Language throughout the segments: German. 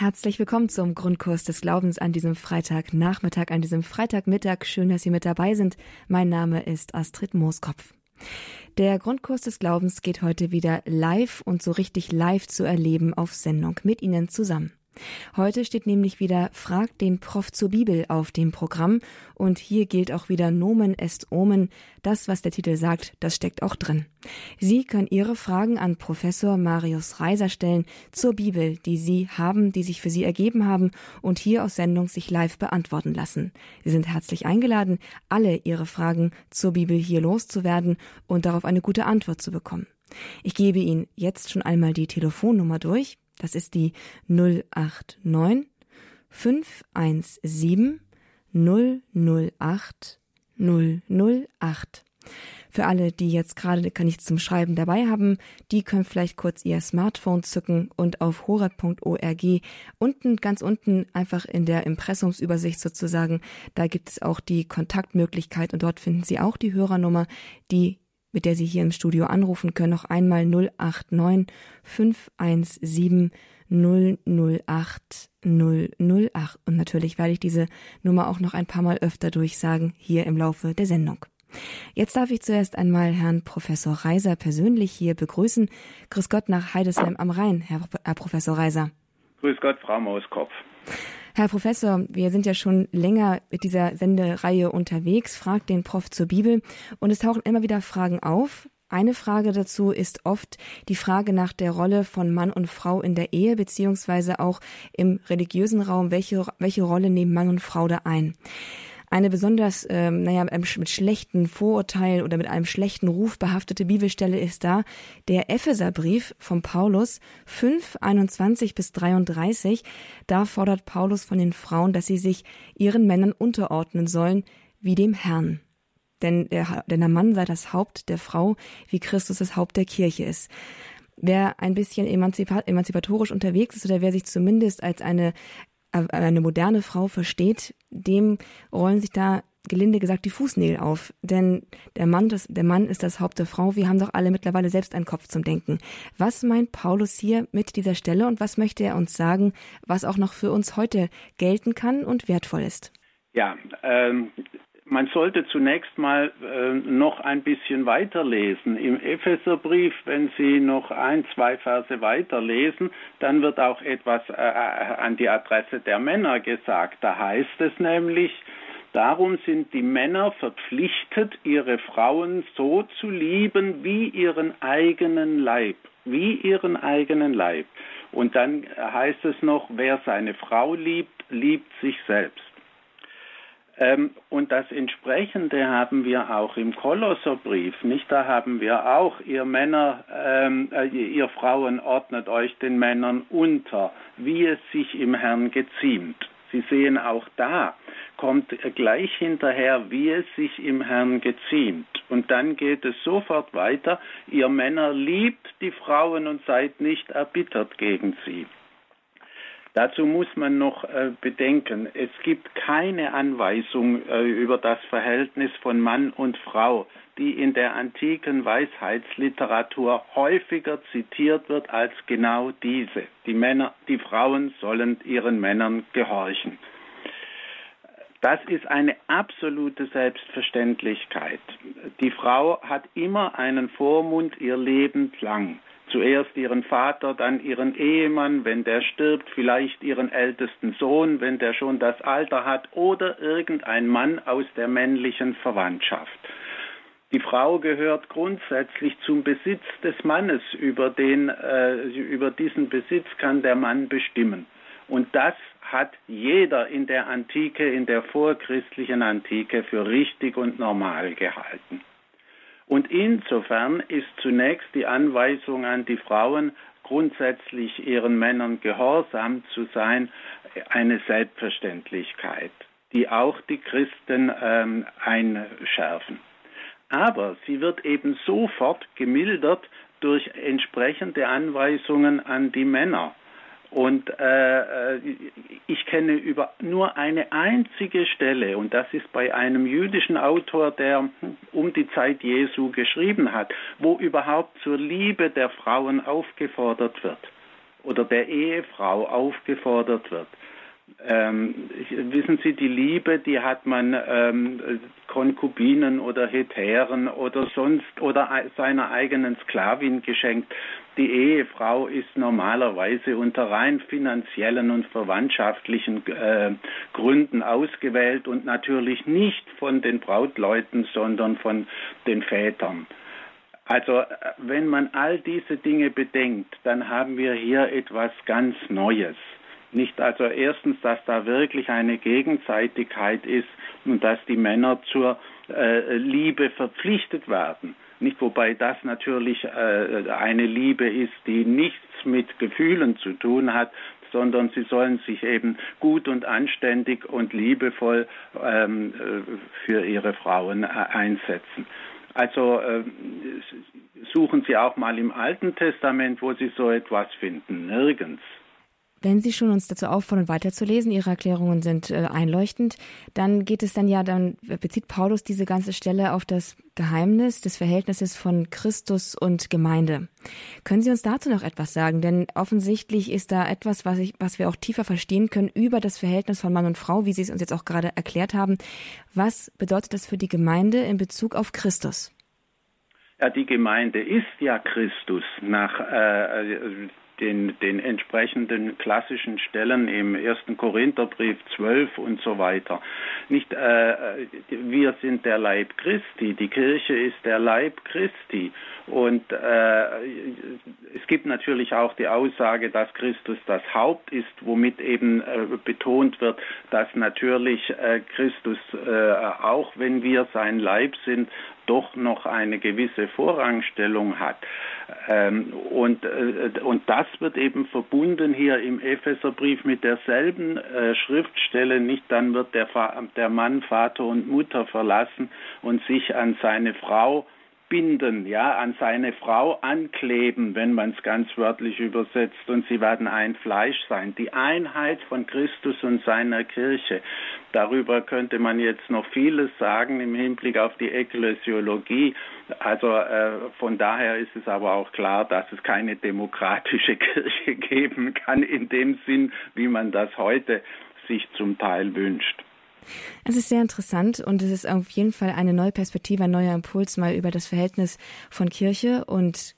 Herzlich willkommen zum Grundkurs des Glaubens an diesem Freitagnachmittag, an diesem Freitagmittag. Schön, dass Sie mit dabei sind. Mein Name ist Astrid Mooskopf. Der Grundkurs des Glaubens geht heute wieder live und so richtig live zu erleben auf Sendung mit Ihnen zusammen. Heute steht nämlich wieder Frag den Prof zur Bibel auf dem Programm und hier gilt auch wieder Nomen est Omen. Das, was der Titel sagt, das steckt auch drin. Sie können Ihre Fragen an Professor Marius Reiser stellen zur Bibel, die Sie haben, die sich für Sie ergeben haben und hier aus Sendung sich live beantworten lassen. Sie sind herzlich eingeladen, alle Ihre Fragen zur Bibel hier loszuwerden und darauf eine gute Antwort zu bekommen. Ich gebe Ihnen jetzt schon einmal die Telefonnummer durch. Das ist die 089 517 008 008. Für alle, die jetzt gerade nichts zum Schreiben dabei haben, die können vielleicht kurz ihr Smartphone zücken und auf horeb.org unten, ganz unten, einfach in der Impressumsübersicht sozusagen, da gibt es auch die Kontaktmöglichkeit und dort finden Sie auch die Hörernummer, die mit der Sie hier im Studio anrufen können, noch einmal 089 517 008 008. Und natürlich werde ich diese Nummer auch noch ein paar Mal öfter durchsagen hier im Laufe der Sendung. Jetzt darf ich zuerst einmal Herrn Professor Reiser persönlich hier begrüßen. Grüß Gott nach Heidesheim am Rhein, Herr, Herr Professor Reiser. Grüß Gott, Frau Mauskopf. Herr Professor, wir sind ja schon länger mit dieser Sendereihe unterwegs, fragt den Prof zur Bibel. Und es tauchen immer wieder Fragen auf. Eine Frage dazu ist oft die Frage nach der Rolle von Mann und Frau in der Ehe, beziehungsweise auch im religiösen Raum, welche, welche Rolle nehmen Mann und Frau da ein eine besonders, ähm, naja, mit schlechten Vorurteilen oder mit einem schlechten Ruf behaftete Bibelstelle ist da der Epheserbrief von Paulus 5, 21 bis 33. Da fordert Paulus von den Frauen, dass sie sich ihren Männern unterordnen sollen, wie dem Herrn. Denn der, denn der Mann sei das Haupt der Frau, wie Christus das Haupt der Kirche ist. Wer ein bisschen emanzipatorisch unterwegs ist oder wer sich zumindest als eine eine moderne Frau versteht, dem rollen sich da gelinde gesagt die Fußnägel auf. Denn der Mann, das, der Mann ist das Haupt der Frau. Wir haben doch alle mittlerweile selbst einen Kopf zum Denken. Was meint Paulus hier mit dieser Stelle und was möchte er uns sagen, was auch noch für uns heute gelten kann und wertvoll ist? Ja, ähm, man sollte zunächst mal äh, noch ein bisschen weiterlesen. Im Epheserbrief, wenn Sie noch ein, zwei Verse weiterlesen, dann wird auch etwas äh, äh, an die Adresse der Männer gesagt. Da heißt es nämlich, darum sind die Männer verpflichtet, ihre Frauen so zu lieben wie ihren eigenen Leib, wie ihren eigenen Leib. Und dann heißt es noch, wer seine Frau liebt, liebt sich selbst. Ähm, und das Entsprechende haben wir auch im Kolosserbrief, nicht? Da haben wir auch, ihr Männer, ähm, äh, ihr Frauen ordnet euch den Männern unter, wie es sich im Herrn geziemt. Sie sehen auch da, kommt gleich hinterher, wie es sich im Herrn geziemt. Und dann geht es sofort weiter, ihr Männer liebt die Frauen und seid nicht erbittert gegen sie. Dazu muss man noch äh, bedenken, es gibt keine Anweisung äh, über das Verhältnis von Mann und Frau, die in der antiken Weisheitsliteratur häufiger zitiert wird als genau diese. Die Männer, die Frauen sollen ihren Männern gehorchen. Das ist eine absolute Selbstverständlichkeit. Die Frau hat immer einen Vormund ihr Leben lang zuerst ihren Vater, dann ihren Ehemann, wenn der stirbt, vielleicht ihren ältesten Sohn, wenn der schon das Alter hat, oder irgendein Mann aus der männlichen Verwandtschaft. Die Frau gehört grundsätzlich zum Besitz des Mannes, über, den, äh, über diesen Besitz kann der Mann bestimmen. Und das hat jeder in der Antike, in der vorchristlichen Antike für richtig und normal gehalten. Und insofern ist zunächst die Anweisung an die Frauen, grundsätzlich ihren Männern gehorsam zu sein, eine Selbstverständlichkeit, die auch die Christen ähm, einschärfen. Aber sie wird eben sofort gemildert durch entsprechende Anweisungen an die Männer. Und äh, äh, ich kenne über nur eine einzige Stelle, und das ist bei einem jüdischen Autor, der um die Zeit Jesu geschrieben hat, wo überhaupt zur Liebe der Frauen aufgefordert wird. oder der Ehefrau aufgefordert wird. Ähm, wissen Sie, die Liebe, die hat man ähm, Konkubinen oder Hetären oder sonst oder seiner eigenen Sklavin geschenkt. Die Ehefrau ist normalerweise unter rein finanziellen und verwandtschaftlichen äh, Gründen ausgewählt und natürlich nicht von den Brautleuten, sondern von den Vätern. Also wenn man all diese Dinge bedenkt, dann haben wir hier etwas ganz Neues. Nicht also erstens, dass da wirklich eine Gegenseitigkeit ist und dass die Männer zur äh, Liebe verpflichtet werden. Nicht, wobei das natürlich äh, eine Liebe ist, die nichts mit Gefühlen zu tun hat, sondern sie sollen sich eben gut und anständig und liebevoll ähm, äh, für ihre Frauen äh, einsetzen. Also äh, suchen Sie auch mal im Alten Testament, wo Sie so etwas finden. Nirgends. Wenn Sie schon uns dazu auffordern, weiterzulesen, Ihre Erklärungen sind äh, einleuchtend, dann geht es dann ja, dann bezieht Paulus diese ganze Stelle auf das Geheimnis des Verhältnisses von Christus und Gemeinde. Können Sie uns dazu noch etwas sagen? Denn offensichtlich ist da etwas, was, ich, was wir auch tiefer verstehen können über das Verhältnis von Mann und Frau, wie Sie es uns jetzt auch gerade erklärt haben. Was bedeutet das für die Gemeinde in Bezug auf Christus? Ja, die Gemeinde ist ja Christus nach äh, den, den entsprechenden klassischen Stellen im ersten Korintherbrief 12 und so weiter. Nicht, äh, wir sind der Leib Christi, die Kirche ist der Leib Christi. Und äh, es gibt natürlich auch die Aussage, dass Christus das Haupt ist, womit eben äh, betont wird, dass natürlich äh, Christus, äh, auch wenn wir sein Leib sind, doch noch eine gewisse Vorrangstellung hat. Ähm, und, äh, und das wird eben verbunden hier im Epheserbrief mit derselben äh, Schriftstelle, nicht dann wird der, der Mann Vater und Mutter verlassen und sich an seine Frau binden, ja, an seine Frau ankleben, wenn man es ganz wörtlich übersetzt, und sie werden ein Fleisch sein. Die Einheit von Christus und seiner Kirche. Darüber könnte man jetzt noch vieles sagen im Hinblick auf die Ekklesiologie. Also äh, von daher ist es aber auch klar, dass es keine demokratische Kirche geben kann in dem Sinn, wie man das heute sich zum Teil wünscht. Es ist sehr interessant und es ist auf jeden Fall eine neue Perspektive, ein neuer Impuls, mal über das Verhältnis von Kirche und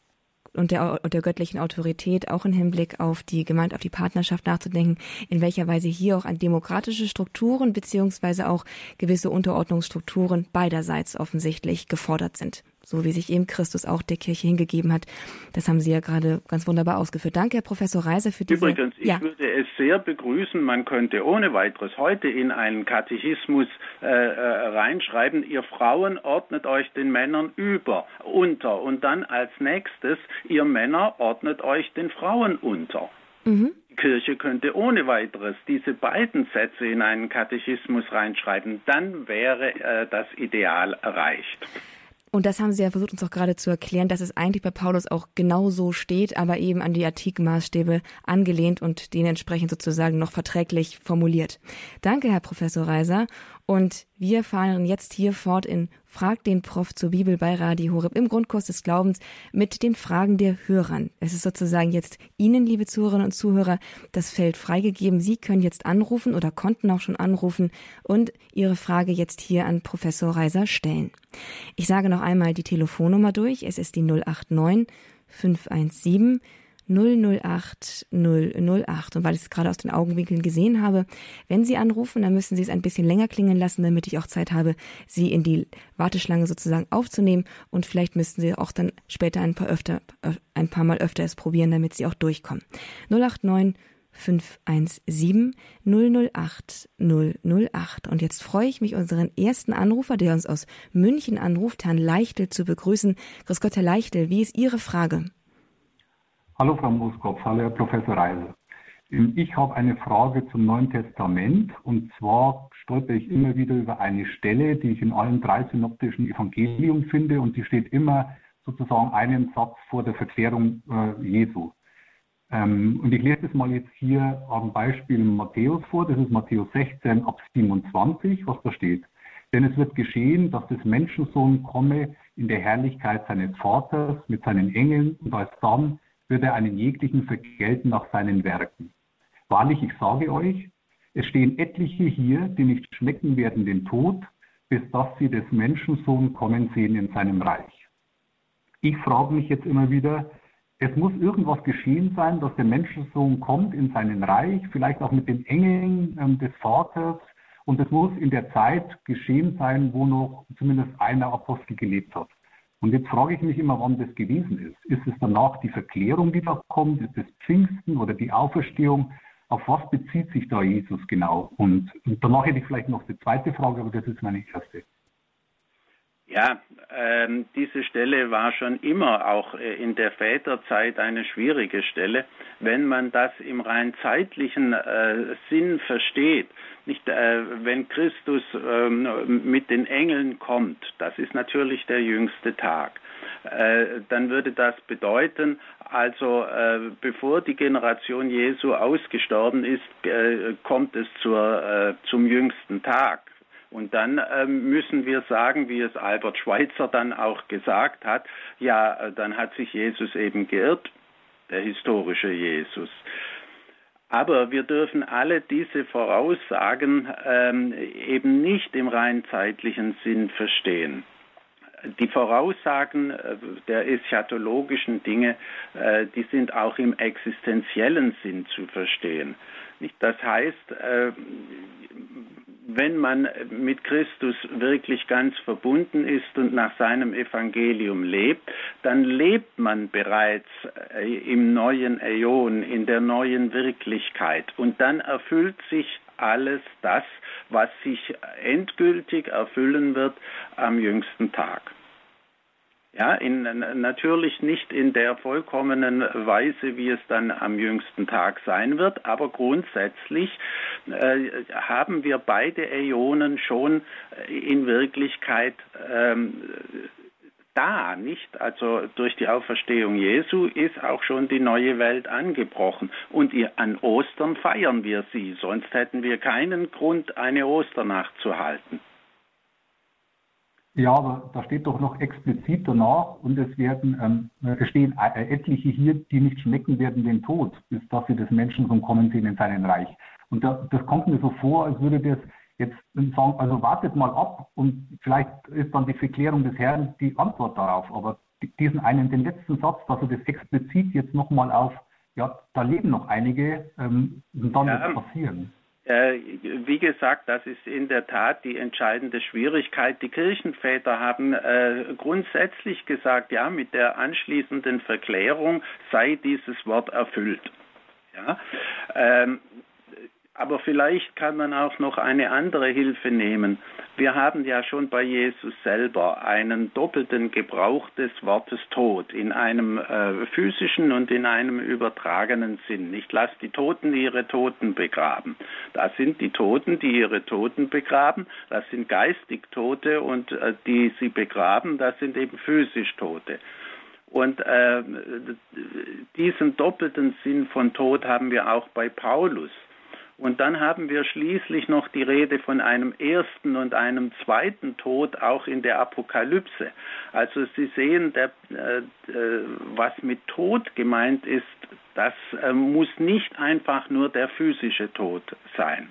und der, der göttlichen Autorität auch im Hinblick auf die Gemeinde, auf die Partnerschaft nachzudenken, in welcher Weise hier auch an demokratische Strukturen beziehungsweise auch gewisse Unterordnungsstrukturen beiderseits offensichtlich gefordert sind so wie sich eben Christus auch der Kirche hingegeben hat. Das haben Sie ja gerade ganz wunderbar ausgeführt. Danke, Herr Professor Reiser, für diese... Übrigens, ich ja. würde es sehr begrüßen, man könnte ohne weiteres heute in einen Katechismus äh, äh, reinschreiben, ihr Frauen ordnet euch den Männern über, unter und dann als nächstes, ihr Männer ordnet euch den Frauen unter. Mhm. Die Kirche könnte ohne weiteres diese beiden Sätze in einen Katechismus reinschreiben, dann wäre äh, das Ideal erreicht. Und das haben Sie ja versucht, uns auch gerade zu erklären, dass es eigentlich bei Paulus auch genau so steht, aber eben an die antiken Maßstäbe angelehnt und dementsprechend sozusagen noch verträglich formuliert. Danke, Herr Professor Reiser. Und wir fahren jetzt hier fort in Frag den Prof zur Bibel bei Radio Horeb im Grundkurs des Glaubens mit den Fragen der Hörern. Es ist sozusagen jetzt Ihnen, liebe Zuhörerinnen und Zuhörer, das Feld freigegeben. Sie können jetzt anrufen oder konnten auch schon anrufen und Ihre Frage jetzt hier an Professor Reiser stellen. Ich sage noch einmal die Telefonnummer durch. Es ist die 089 517 008 008. Und weil ich es gerade aus den Augenwinkeln gesehen habe, wenn Sie anrufen, dann müssen Sie es ein bisschen länger klingen lassen, damit ich auch Zeit habe, Sie in die Warteschlange sozusagen aufzunehmen. Und vielleicht müssten Sie auch dann später ein paar öfter, ein paar Mal öfter es probieren, damit Sie auch durchkommen. 089 517 008 008. Und jetzt freue ich mich, unseren ersten Anrufer, der uns aus München anruft, Herrn Leichtel, zu begrüßen. Grüß Gott, Herr Leichtel, wie ist Ihre Frage? Hallo Frau Moskopf, hallo Herr Professor Reiser. Ähm, ich habe eine Frage zum Neuen Testament und zwar stolper ich immer wieder über eine Stelle, die ich in allen drei synoptischen Evangelien finde und die steht immer sozusagen einen Satz vor der Verklärung äh, Jesu. Ähm, und ich lese das mal jetzt hier am Beispiel Matthäus vor, das ist Matthäus 16 ab 27, was da steht. Denn es wird geschehen, dass des Menschensohn komme in der Herrlichkeit seines Vaters mit seinen Engeln und als dann wird er einen jeglichen vergelten nach seinen Werken. Wahrlich, ich sage euch, es stehen etliche hier, die nicht schmecken werden den Tod, bis dass sie des Menschensohn kommen sehen in seinem Reich. Ich frage mich jetzt immer wieder, es muss irgendwas geschehen sein, dass der Menschensohn kommt in seinen Reich, vielleicht auch mit den Engeln ähm, des Vaters. Und es muss in der Zeit geschehen sein, wo noch zumindest einer Apostel gelebt hat. Und jetzt frage ich mich immer, wann das gewesen ist. Ist es danach die Verklärung, die da kommt? Ist es Pfingsten oder die Auferstehung? Auf was bezieht sich da Jesus genau? Und, und danach hätte ich vielleicht noch die zweite Frage, aber das ist meine erste. Ja, ähm, diese Stelle war schon immer auch äh, in der Väterzeit eine schwierige Stelle, wenn man das im rein zeitlichen äh, Sinn versteht. Nicht, äh, wenn Christus ähm, mit den Engeln kommt, das ist natürlich der jüngste Tag. Äh, dann würde das bedeuten, also äh, bevor die Generation Jesu ausgestorben ist, äh, kommt es zur, zum jüngsten Tag. Und dann ähm, müssen wir sagen, wie es Albert Schweitzer dann auch gesagt hat, ja, äh, dann hat sich Jesus eben geirrt, der historische Jesus. Aber wir dürfen alle diese Voraussagen ähm, eben nicht im rein zeitlichen Sinn verstehen. Die Voraussagen äh, der eschatologischen Dinge, äh, die sind auch im existenziellen Sinn zu verstehen. Das heißt, wenn man mit Christus wirklich ganz verbunden ist und nach seinem Evangelium lebt, dann lebt man bereits äh, im neuen Äon, in der neuen Wirklichkeit. Und dann erfüllt sich alles das, was sich endgültig erfüllen wird am jüngsten Tag. Ja, in, natürlich nicht in der vollkommenen Weise, wie es dann am jüngsten Tag sein wird, aber grundsätzlich äh, haben wir beide Äonen schon in Wirklichkeit ähm, da, nicht? Also durch die Auferstehung Jesu ist auch schon die neue Welt angebrochen. Und an Ostern feiern wir sie, sonst hätten wir keinen Grund, eine Osternacht zu halten. Ja, aber da steht doch noch explizit danach und es werden, ähm, es stehen äh, etliche hier, die nicht schmecken werden den Tod, bis dass sie des Menschen zum Kommen sehen in seinen Reich. Und da, das kommt mir so vor, als würde das jetzt sagen, also wartet mal ab und vielleicht ist dann die Verklärung des Herrn die Antwort darauf. Aber diesen einen, den letzten Satz, dass er das explizit jetzt nochmal auf, ja, da leben noch einige, ähm, und dann ja. wird passieren. Äh, wie gesagt, das ist in der Tat die entscheidende Schwierigkeit. Die Kirchenväter haben äh, grundsätzlich gesagt, ja, mit der anschließenden Verklärung sei dieses Wort erfüllt. Ja, ähm, aber vielleicht kann man auch noch eine andere Hilfe nehmen. Wir haben ja schon bei Jesus selber einen doppelten Gebrauch des Wortes Tod in einem äh, physischen und in einem übertragenen Sinn. Ich lasse die Toten ihre Toten begraben. Das sind die Toten, die ihre Toten begraben. Das sind geistig Tote und äh, die sie begraben, das sind eben physisch Tote. Und äh, diesen doppelten Sinn von Tod haben wir auch bei Paulus. Und dann haben wir schließlich noch die Rede von einem ersten und einem zweiten Tod auch in der Apokalypse. Also Sie sehen, der, äh, äh, was mit Tod gemeint ist, das äh, muss nicht einfach nur der physische Tod sein.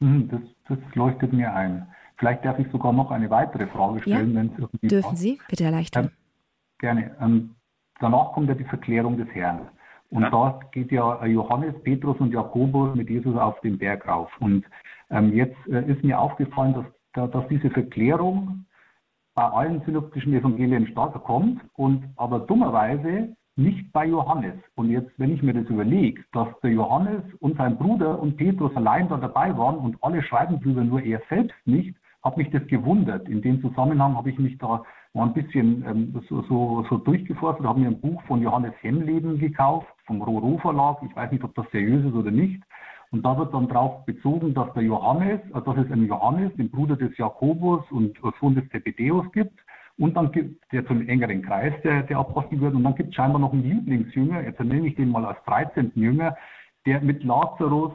Hm, das, das, leuchtet mir ein. Vielleicht darf ich sogar noch eine weitere Frage stellen, ja, wenn es irgendwie Dürfen passt. Sie, bitte erleichtern. Äh, gerne. Ähm, danach kommt ja die Verklärung des Herrn. Und ja. da geht ja Johannes, Petrus und Jakobus mit Jesus auf den Berg rauf. Und ähm, jetzt äh, ist mir aufgefallen, dass, dass diese Verklärung bei allen synoptischen Evangelien stark kommt und aber dummerweise nicht bei Johannes. Und jetzt, wenn ich mir das überlege, dass der Johannes und sein Bruder und Petrus allein da dabei waren und alle schreiben drüber, nur er selbst nicht, hat mich das gewundert. In dem Zusammenhang habe ich mich da mal ein bisschen ähm, so, so, so durchgeforstet, habe mir ein Buch von Johannes Hemleben gekauft, vom Roro Verlag. Ich weiß nicht, ob das seriös ist oder nicht. Und da wird dann darauf bezogen, dass der Johannes, also dass es einen Johannes, den Bruder des Jakobus und Sohn des Zebedeus gibt. Und dann gibt der zum engeren Kreis der, der Apostel wird. Und dann gibt es scheinbar noch einen Lieblingsjünger, jetzt nenne ich den mal als 13. Jünger, der mit Lazarus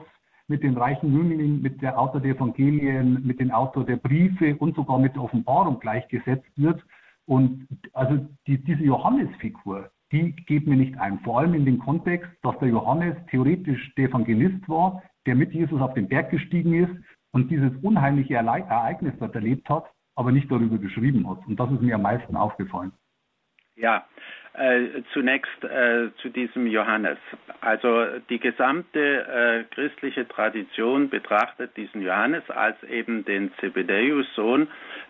mit den reichen Jünglingen, mit der Autor der Evangelien, mit dem Autor der Briefe und sogar mit der Offenbarung gleichgesetzt wird. Und also die, diese Johannesfigur, die geht mir nicht ein. Vor allem in dem Kontext, dass der Johannes theoretisch der Evangelist war, der mit Jesus auf den Berg gestiegen ist und dieses unheimliche Ereignis dort erlebt hat, aber nicht darüber geschrieben hat. Und das ist mir am meisten aufgefallen. Ja, äh, zunächst äh, zu diesem Johannes. Also die gesamte äh, christliche Tradition betrachtet diesen Johannes als eben den Zebedäus-Sohn,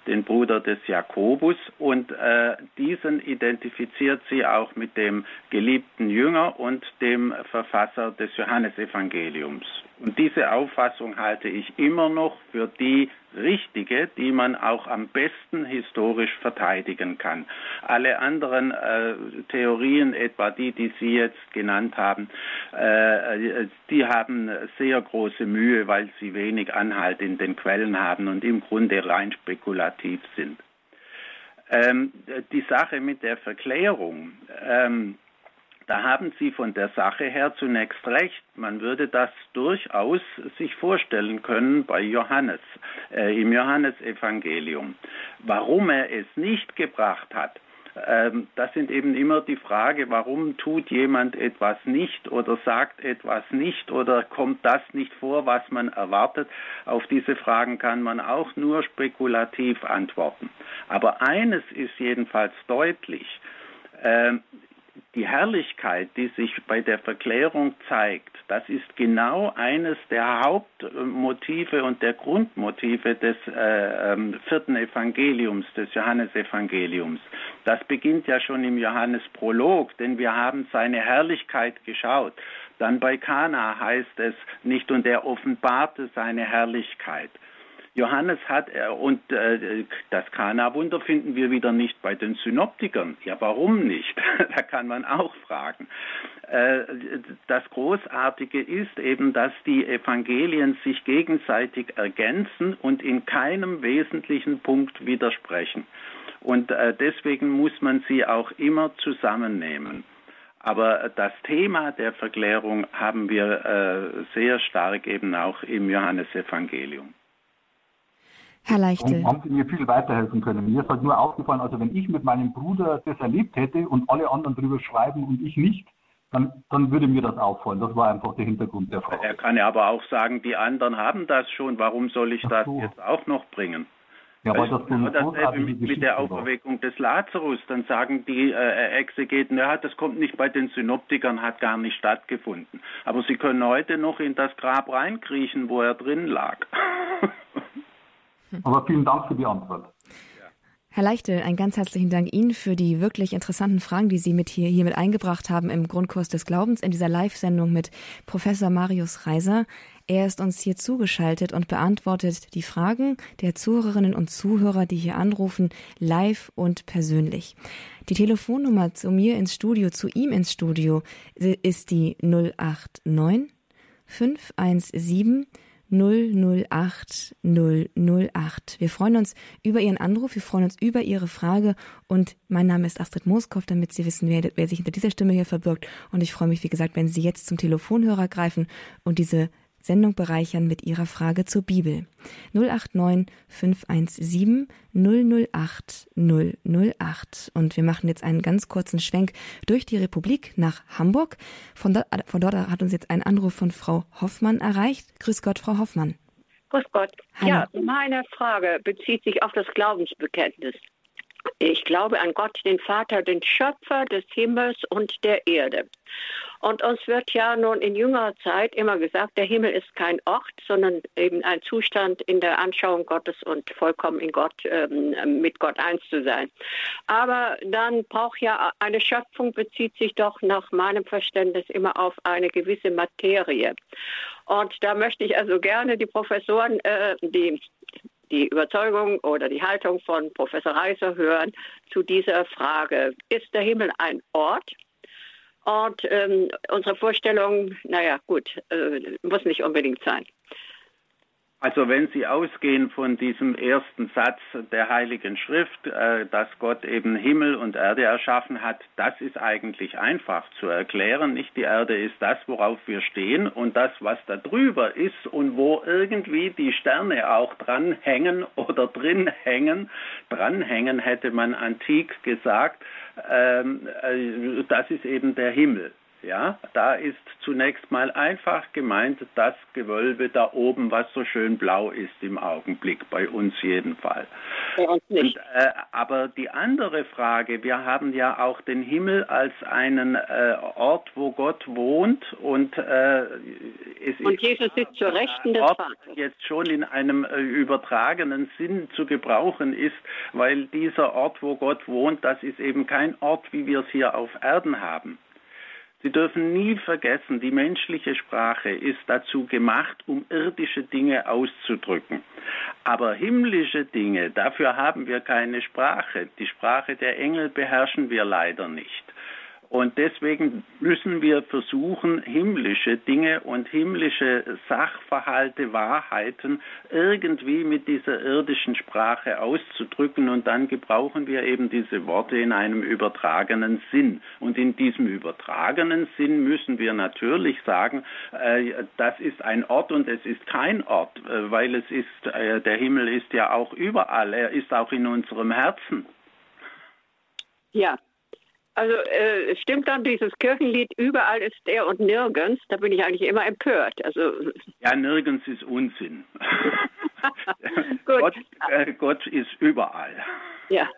den Bruder des Jakobus und äh, diesen identifiziert sie auch mit dem geliebten Jünger und dem Verfasser des Johannesevangeliums. Und diese Auffassung halte ich immer noch für die richtige, die man auch am besten historisch verteidigen kann. Alle anderen äh, Theorien, etwa die, die Sie jetzt genannt haben, äh, die haben sehr große Mühe, weil sie wenig Anhalt in den Quellen haben und im Grunde rein spekulativ sind. Ähm, die Sache mit der Verklärung, ähm, da haben Sie von der Sache her zunächst recht. Man würde das durchaus sich vorstellen können bei Johannes, äh, im Johannesevangelium. Warum er es nicht gebracht hat, ähm, das sind eben immer die Frage, warum tut jemand etwas nicht oder sagt etwas nicht oder kommt das nicht vor, was man erwartet. Auf diese Fragen kann man auch nur spekulativ antworten. Aber eines ist jedenfalls deutlich. Die Herrlichkeit, die sich bei der Verklärung zeigt, das ist genau eines der Hauptmotive und der Grundmotive des äh, ähm, vierten Evangeliums, des Johannesevangeliums. Das beginnt ja schon im Johannesprolog, denn wir haben seine Herrlichkeit geschaut. Dann bei Kana heißt es nicht, und er offenbarte seine Herrlichkeit. Johannes hat, äh, und äh, das Kana-Wunder finden wir wieder nicht bei den Synoptikern. Ja, warum nicht? da kann man auch fragen. Äh, das Großartige ist eben, dass die Evangelien sich gegenseitig ergänzen und in keinem wesentlichen Punkt widersprechen. Und deswegen muss man sie auch immer zusammennehmen. Aber das Thema der Verklärung haben wir sehr stark eben auch im Johannesevangelium. Herr Leichte. Und haben Sie mir viel weiterhelfen können. Mir ist halt nur aufgefallen, also wenn ich mit meinem Bruder das erlebt hätte und alle anderen darüber schreiben und ich nicht, dann, dann würde mir das auffallen. Das war einfach der Hintergrund der Frage. Er kann ja aber auch sagen, die anderen haben das schon. Warum soll ich so. das jetzt auch noch bringen? Ja, aber das genau dasselbe mit, mit der Auferweckung des Lazarus. Dann sagen die äh, Exegeten, ja, das kommt nicht bei den Synoptikern, hat gar nicht stattgefunden. Aber sie können heute noch in das Grab reinkriechen, wo er drin lag. Aber vielen Dank für die Antwort. Herr Leichtel, einen ganz herzlichen Dank Ihnen für die wirklich interessanten Fragen, die Sie mit hier, hier mit eingebracht haben im Grundkurs des Glaubens in dieser Live-Sendung mit Professor Marius Reiser. Er ist uns hier zugeschaltet und beantwortet die Fragen der Zuhörerinnen und Zuhörer, die hier anrufen, live und persönlich. Die Telefonnummer zu mir ins Studio, zu ihm ins Studio ist die 089 517 008 008. Wir freuen uns über Ihren Anruf, wir freuen uns über Ihre Frage und mein Name ist Astrid Moskow, damit Sie wissen, wer, wer sich hinter dieser Stimme hier verbirgt und ich freue mich, wie gesagt, wenn Sie jetzt zum Telefonhörer greifen und diese Sendung bereichern mit Ihrer Frage zur Bibel. 089 517 008 008. Und wir machen jetzt einen ganz kurzen Schwenk durch die Republik nach Hamburg. Von dort, von dort hat uns jetzt ein Anruf von Frau Hoffmann erreicht. Grüß Gott, Frau Hoffmann. Grüß Gott. Hallo. Ja, meine Frage bezieht sich auf das Glaubensbekenntnis. Ich glaube an Gott, den Vater, den Schöpfer des Himmels und der Erde. Und uns wird ja nun in jüngerer Zeit immer gesagt, der Himmel ist kein Ort, sondern eben ein Zustand in der Anschauung Gottes und vollkommen in Gott, ähm, mit Gott eins zu sein. Aber dann braucht ja eine Schöpfung, bezieht sich doch nach meinem Verständnis immer auf eine gewisse Materie. Und da möchte ich also gerne die Professoren, äh, die die Überzeugung oder die Haltung von Professor Reiser hören zu dieser Frage. Ist der Himmel ein Ort? Und ähm, unsere Vorstellung, naja, gut, äh, muss nicht unbedingt sein. Also wenn Sie ausgehen von diesem ersten Satz der Heiligen Schrift, äh, dass Gott eben Himmel und Erde erschaffen hat, das ist eigentlich einfach zu erklären. Nicht die Erde ist das, worauf wir stehen und das, was da drüber ist und wo irgendwie die Sterne auch dranhängen oder drin hängen, dranhängen hätte man antik gesagt, ähm, äh, das ist eben der Himmel. Ja, da ist zunächst mal einfach gemeint das Gewölbe da oben, was so schön blau ist im Augenblick, bei uns jedenfalls. Bei uns nicht. Und, äh, aber die andere Frage, wir haben ja auch den Himmel als einen äh, Ort, wo Gott wohnt und äh, es und Jesus sitzt zur Rechten des Vaters. Jetzt schon in einem äh, übertragenen Sinn zu gebrauchen ist, weil dieser Ort, wo Gott wohnt, das ist eben kein Ort, wie wir es hier auf Erden haben. Sie dürfen nie vergessen, die menschliche Sprache ist dazu gemacht, um irdische Dinge auszudrücken. Aber himmlische Dinge, dafür haben wir keine Sprache. Die Sprache der Engel beherrschen wir leider nicht. Und deswegen müssen wir versuchen, himmlische Dinge und himmlische Sachverhalte, Wahrheiten irgendwie mit dieser irdischen Sprache auszudrücken. Und dann gebrauchen wir eben diese Worte in einem übertragenen Sinn. Und in diesem übertragenen Sinn müssen wir natürlich sagen, äh, das ist ein Ort und es ist kein Ort, äh, weil es ist, äh, der Himmel ist ja auch überall. Er ist auch in unserem Herzen. Ja, also äh, stimmt dann dieses Kirchenlied, überall ist er und nirgends, da bin ich eigentlich immer empört. Also, ja, nirgends ist Unsinn. Gott, äh, Gott ist überall. Ja.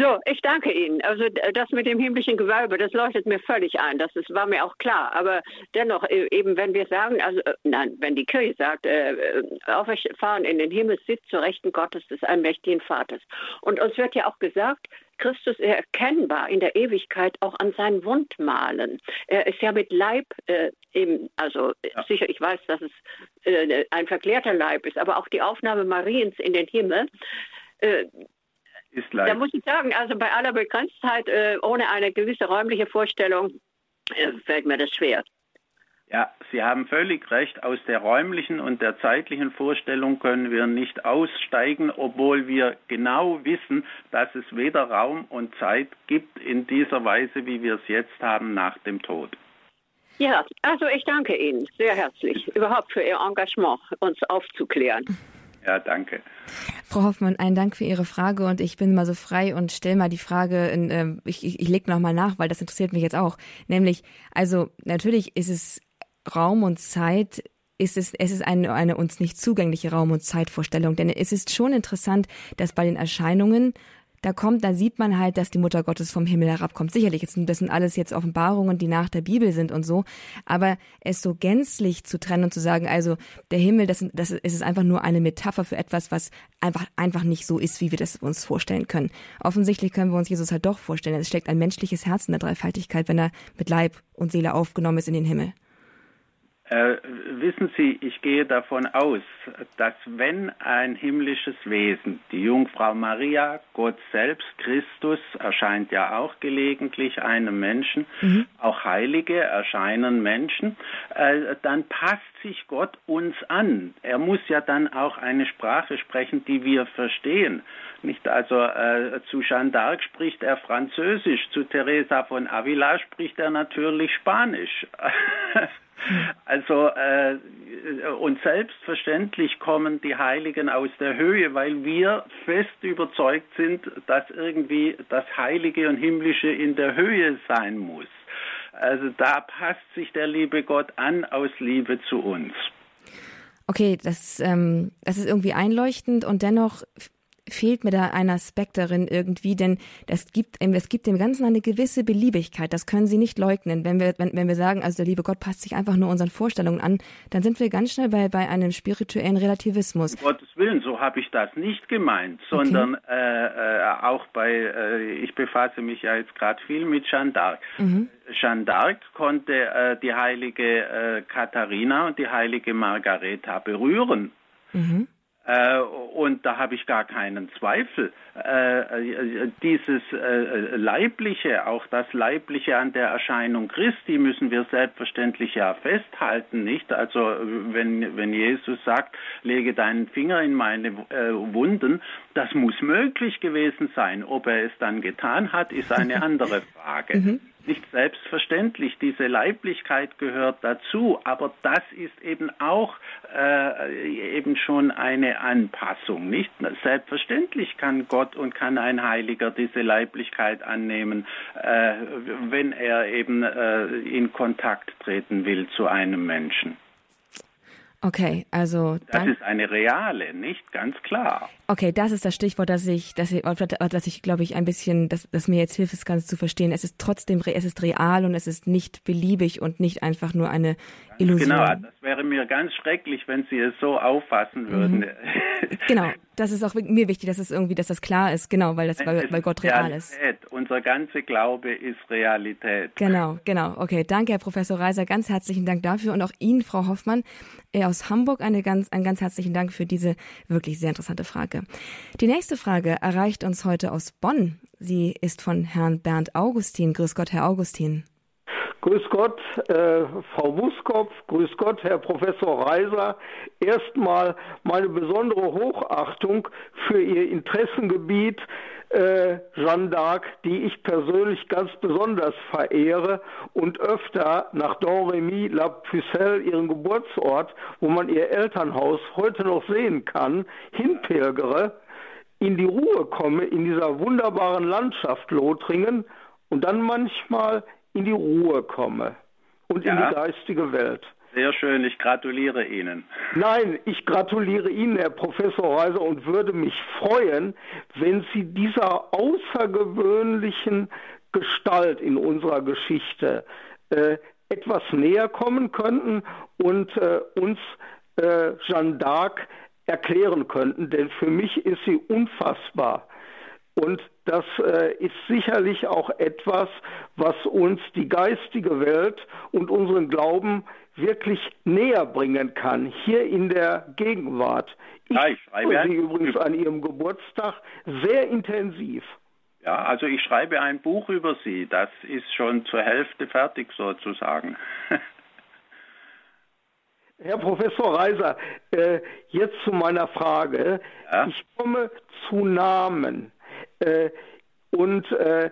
So, ich danke Ihnen. Also das mit dem himmlischen Gewölbe, das leuchtet mir völlig ein. Das ist, war mir auch klar. Aber dennoch, äh, eben wenn wir sagen, also äh, nein, wenn die Kirche sagt, äh, äh auferfahren in den Himmel sitzt zur Rechten Gottes des allmächtigen Vaters. Und uns wird ja auch gesagt, Christus erkennbar in der Ewigkeit auch an seinen Wundmalen. Er ist ja mit Leib, äh, eben, also ja. sicher, ich weiß, dass es äh, ein verklärter Leib ist, aber auch die Aufnahme Mariens in den Himmel. Äh, ist Da muss ich sagen, also bei aller Begrenztheit, äh, ohne eine gewisse räumliche Vorstellung, äh, fällt mir das schwer. Ja, Sie haben völlig recht. Aus der räumlichen und der zeitlichen Vorstellung können wir nicht aussteigen, obwohl wir genau wissen, dass es weder Raum und Zeit gibt in dieser Weise, wie wir es jetzt haben nach dem Tod. Ja, also ich danke Ihnen sehr herzlich überhaupt für Ihr Engagement, uns aufzuklären. Ja, danke. Frau Hoffmann, einen Dank für Ihre Frage und ich bin mal so frei und stelle mal die Frage, in, äh, ich, ich, ich lege nochmal nach, weil das interessiert mich jetzt auch. Nämlich, also natürlich ist es Raum und Zeit ist es, es ist eine, eine uns nicht zugängliche Raum- und Zeitvorstellung. Denn es ist schon interessant, dass bei den Erscheinungen da kommt, da sieht man halt, dass die Mutter Gottes vom Himmel herabkommt. Sicherlich, das sind alles jetzt Offenbarungen, die nach der Bibel sind und so. Aber es so gänzlich zu trennen und zu sagen, also der Himmel, das, das ist einfach nur eine Metapher für etwas, was einfach, einfach nicht so ist, wie wir das uns vorstellen können. Offensichtlich können wir uns Jesus halt doch vorstellen. Es steckt ein menschliches Herz in der Dreifaltigkeit, wenn er mit Leib und Seele aufgenommen ist in den Himmel. Äh, wissen Sie, ich gehe davon aus, dass wenn ein himmlisches Wesen, die Jungfrau Maria, Gott selbst, Christus erscheint ja auch gelegentlich einem Menschen, mhm. auch Heilige erscheinen Menschen, äh, dann passt sich Gott uns an. Er muss ja dann auch eine Sprache sprechen, die wir verstehen. Nicht also äh, zu Jeanne d'Arc spricht er Französisch, zu Teresa von Avila spricht er natürlich Spanisch. Also äh, und selbstverständlich kommen die Heiligen aus der Höhe, weil wir fest überzeugt sind, dass irgendwie das Heilige und Himmlische in der Höhe sein muss. Also da passt sich der liebe Gott an aus Liebe zu uns. Okay, das, ähm, das ist irgendwie einleuchtend und dennoch fehlt mir da ein Aspekt darin irgendwie, denn das gibt, es gibt dem Ganzen eine gewisse Beliebigkeit. Das können Sie nicht leugnen. Wenn wir, wenn, wenn wir sagen, also der liebe Gott passt sich einfach nur unseren Vorstellungen an, dann sind wir ganz schnell bei, bei einem spirituellen Relativismus. Um Gottes Willen, so habe ich das nicht gemeint, sondern okay. äh, äh, auch bei, äh, ich befasse mich ja jetzt gerade viel mit Jeanne d'Arc. Mhm. Jeanne d'Arc konnte äh, die heilige äh, Katharina und die heilige Margareta berühren. Mhm. Äh, und da habe ich gar keinen Zweifel. Äh, äh, dieses Leibliche, auch das Leibliche an der Erscheinung Christi müssen wir selbstverständlich ja festhalten, nicht? Also wenn, wenn Jesus sagt, lege deinen Finger in meine Wunden, das muss möglich gewesen sein. Ob er es dann getan hat, ist eine andere Frage. Mhm nicht selbstverständlich. Diese Leiblichkeit gehört dazu, aber das ist eben auch äh, eben schon eine Anpassung. Nicht selbstverständlich kann Gott und kann ein Heiliger diese Leiblichkeit annehmen, äh, wenn er eben äh, in Kontakt treten will zu einem Menschen. Okay, also. Das ist eine reale, nicht ganz klar. Okay, das ist das Stichwort, dass ich, dass ich, dass ich glaube ich, ein bisschen, dass, dass mir jetzt hilft, das Ganze zu verstehen. Es ist trotzdem, es ist real und es ist nicht beliebig und nicht einfach nur eine Illusion. Genau, das wäre mir ganz schrecklich, wenn Sie es so auffassen würden. Mhm. Genau, das ist auch mir wichtig, dass es irgendwie, dass das klar ist, genau, weil das, weil, weil Gott real ist. Unser ganzer Glaube ist Realität. Genau, genau. Okay, danke, Herr Professor Reiser, ganz herzlichen Dank dafür und auch Ihnen, Frau Hoffmann, äh, aus Hamburg, eine ganz, einen ganz herzlichen Dank für diese wirklich sehr interessante Frage. Die nächste Frage erreicht uns heute aus Bonn. Sie ist von Herrn Bernd Augustin. Grüß Gott, Herr Augustin. Grüß Gott, äh, Frau Buskopf, grüß Gott, Herr Professor Reiser. Erstmal meine besondere Hochachtung für Ihr Interessengebiet, äh, Jeanne d'Arc, die ich persönlich ganz besonders verehre und öfter nach Don-Remy La Pucelle, ihren Geburtsort, wo man ihr Elternhaus heute noch sehen kann, hinpilgere, in die Ruhe komme in dieser wunderbaren Landschaft Lothringen und dann manchmal in die Ruhe komme und ja. in die geistige Welt. Sehr schön, ich gratuliere Ihnen. Nein, ich gratuliere Ihnen, Herr Professor Reiser, und würde mich freuen, wenn Sie dieser außergewöhnlichen Gestalt in unserer Geschichte äh, etwas näher kommen könnten und äh, uns äh, Jeanne d'Arc erklären könnten, denn für mich ist sie unfassbar. Und das äh, ist sicherlich auch etwas, was uns die geistige Welt und unseren Glauben wirklich näher bringen kann, hier in der Gegenwart. Ich, ja, ich schreibe Sie übrigens an Ihrem Geburtstag sehr intensiv. Ja, also ich schreibe ein Buch über Sie. Das ist schon zur Hälfte fertig sozusagen. Herr Professor Reiser, äh, jetzt zu meiner Frage. Ja? Ich komme zu Namen. Äh, und äh,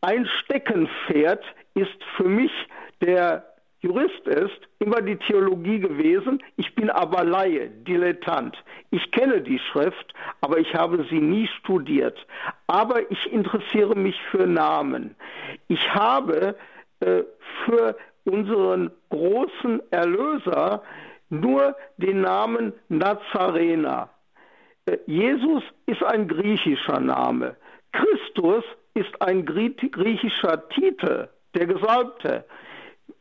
ein Steckenpferd ist für mich, der Jurist ist, immer die Theologie gewesen. Ich bin aber Laie, Dilettant. Ich kenne die Schrift, aber ich habe sie nie studiert. Aber ich interessiere mich für Namen. Ich habe äh, für unseren großen Erlöser nur den Namen Nazarener. Jesus ist ein griechischer Name. Christus ist ein griechischer Titel, der Gesalbte.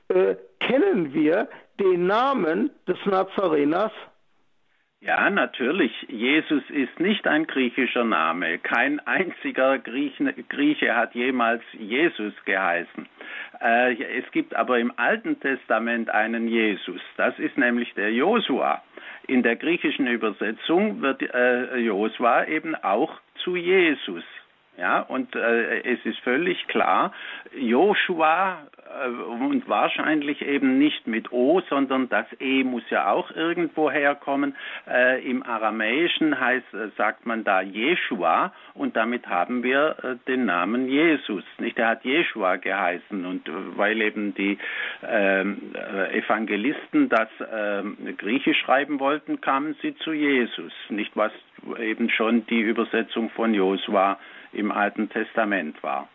Äh, kennen wir den Namen des Nazareners? Ja, natürlich. Jesus ist nicht ein griechischer Name. Kein einziger Grieche, Grieche hat jemals Jesus geheißen. Äh, es gibt aber im Alten Testament einen Jesus. Das ist nämlich der Josua. In der griechischen Übersetzung wird äh, Josua eben auch zu Jesus. Ja, und äh, es ist völlig klar, Joshua äh, und wahrscheinlich eben nicht mit O, sondern das E muss ja auch irgendwo herkommen. Äh, Im Aramäischen heißt, äh, sagt man da Jeshua und damit haben wir äh, den Namen Jesus. Nicht, er hat Jeshua geheißen und äh, weil eben die ähm, Evangelisten das ähm, Griechisch schreiben wollten, kamen sie zu Jesus. Nicht was eben schon die Übersetzung von Josua im Alten Testament war.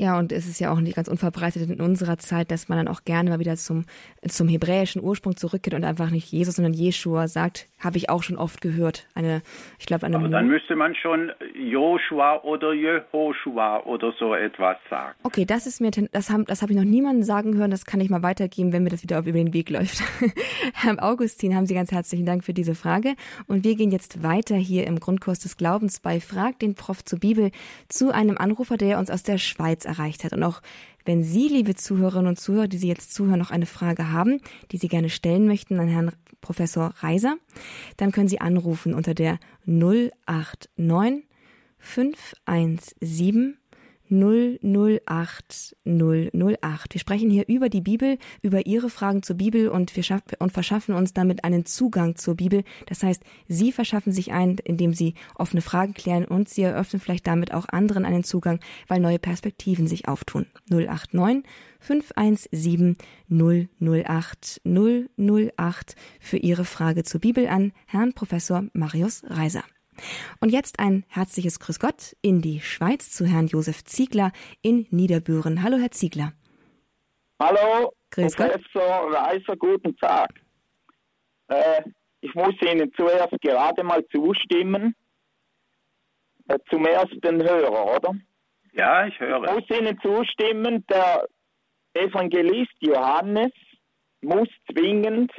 Ja, und es ist ja auch nicht ganz unverbreitet in unserer Zeit, dass man dann auch gerne mal wieder zum, zum hebräischen Ursprung zurückgeht und einfach nicht Jesus, sondern Jeshua sagt, habe ich auch schon oft gehört. Eine, ich glaube, eine. Aber dann müsste man schon Joshua oder Jehoshua oder so etwas sagen. Okay, das ist mir, das habe das hab ich noch niemanden sagen hören. Das kann ich mal weitergeben, wenn mir das wieder über den Weg läuft. Herr Augustin, haben Sie ganz herzlichen Dank für diese Frage. Und wir gehen jetzt weiter hier im Grundkurs des Glaubens bei Frag den Prof zur Bibel zu einem Anrufer, der uns aus der Schweiz erreicht hat. Und auch wenn Sie, liebe Zuhörerinnen und Zuhörer, die Sie jetzt zuhören, noch eine Frage haben, die Sie gerne stellen möchten an Herrn Professor Reiser, dann können Sie anrufen unter der 089 517 008 008. Wir sprechen hier über die Bibel, über Ihre Fragen zur Bibel und wir und verschaffen uns damit einen Zugang zur Bibel. Das heißt, Sie verschaffen sich einen, indem Sie offene Fragen klären und Sie eröffnen vielleicht damit auch anderen einen Zugang, weil neue Perspektiven sich auftun. 089 517 008 008 für Ihre Frage zur Bibel an Herrn Professor Marius Reiser. Und jetzt ein herzliches Grüß Gott in die Schweiz zu Herrn Josef Ziegler in Niederbüren. Hallo, Herr Ziegler. Hallo, Grüß Professor Gott. Reiser, guten Tag. Äh, ich muss Ihnen zuerst gerade mal zustimmen. Äh, zum ersten Hörer, oder? Ja, ich höre. Ich muss Ihnen zustimmen, der Evangelist Johannes muss zwingend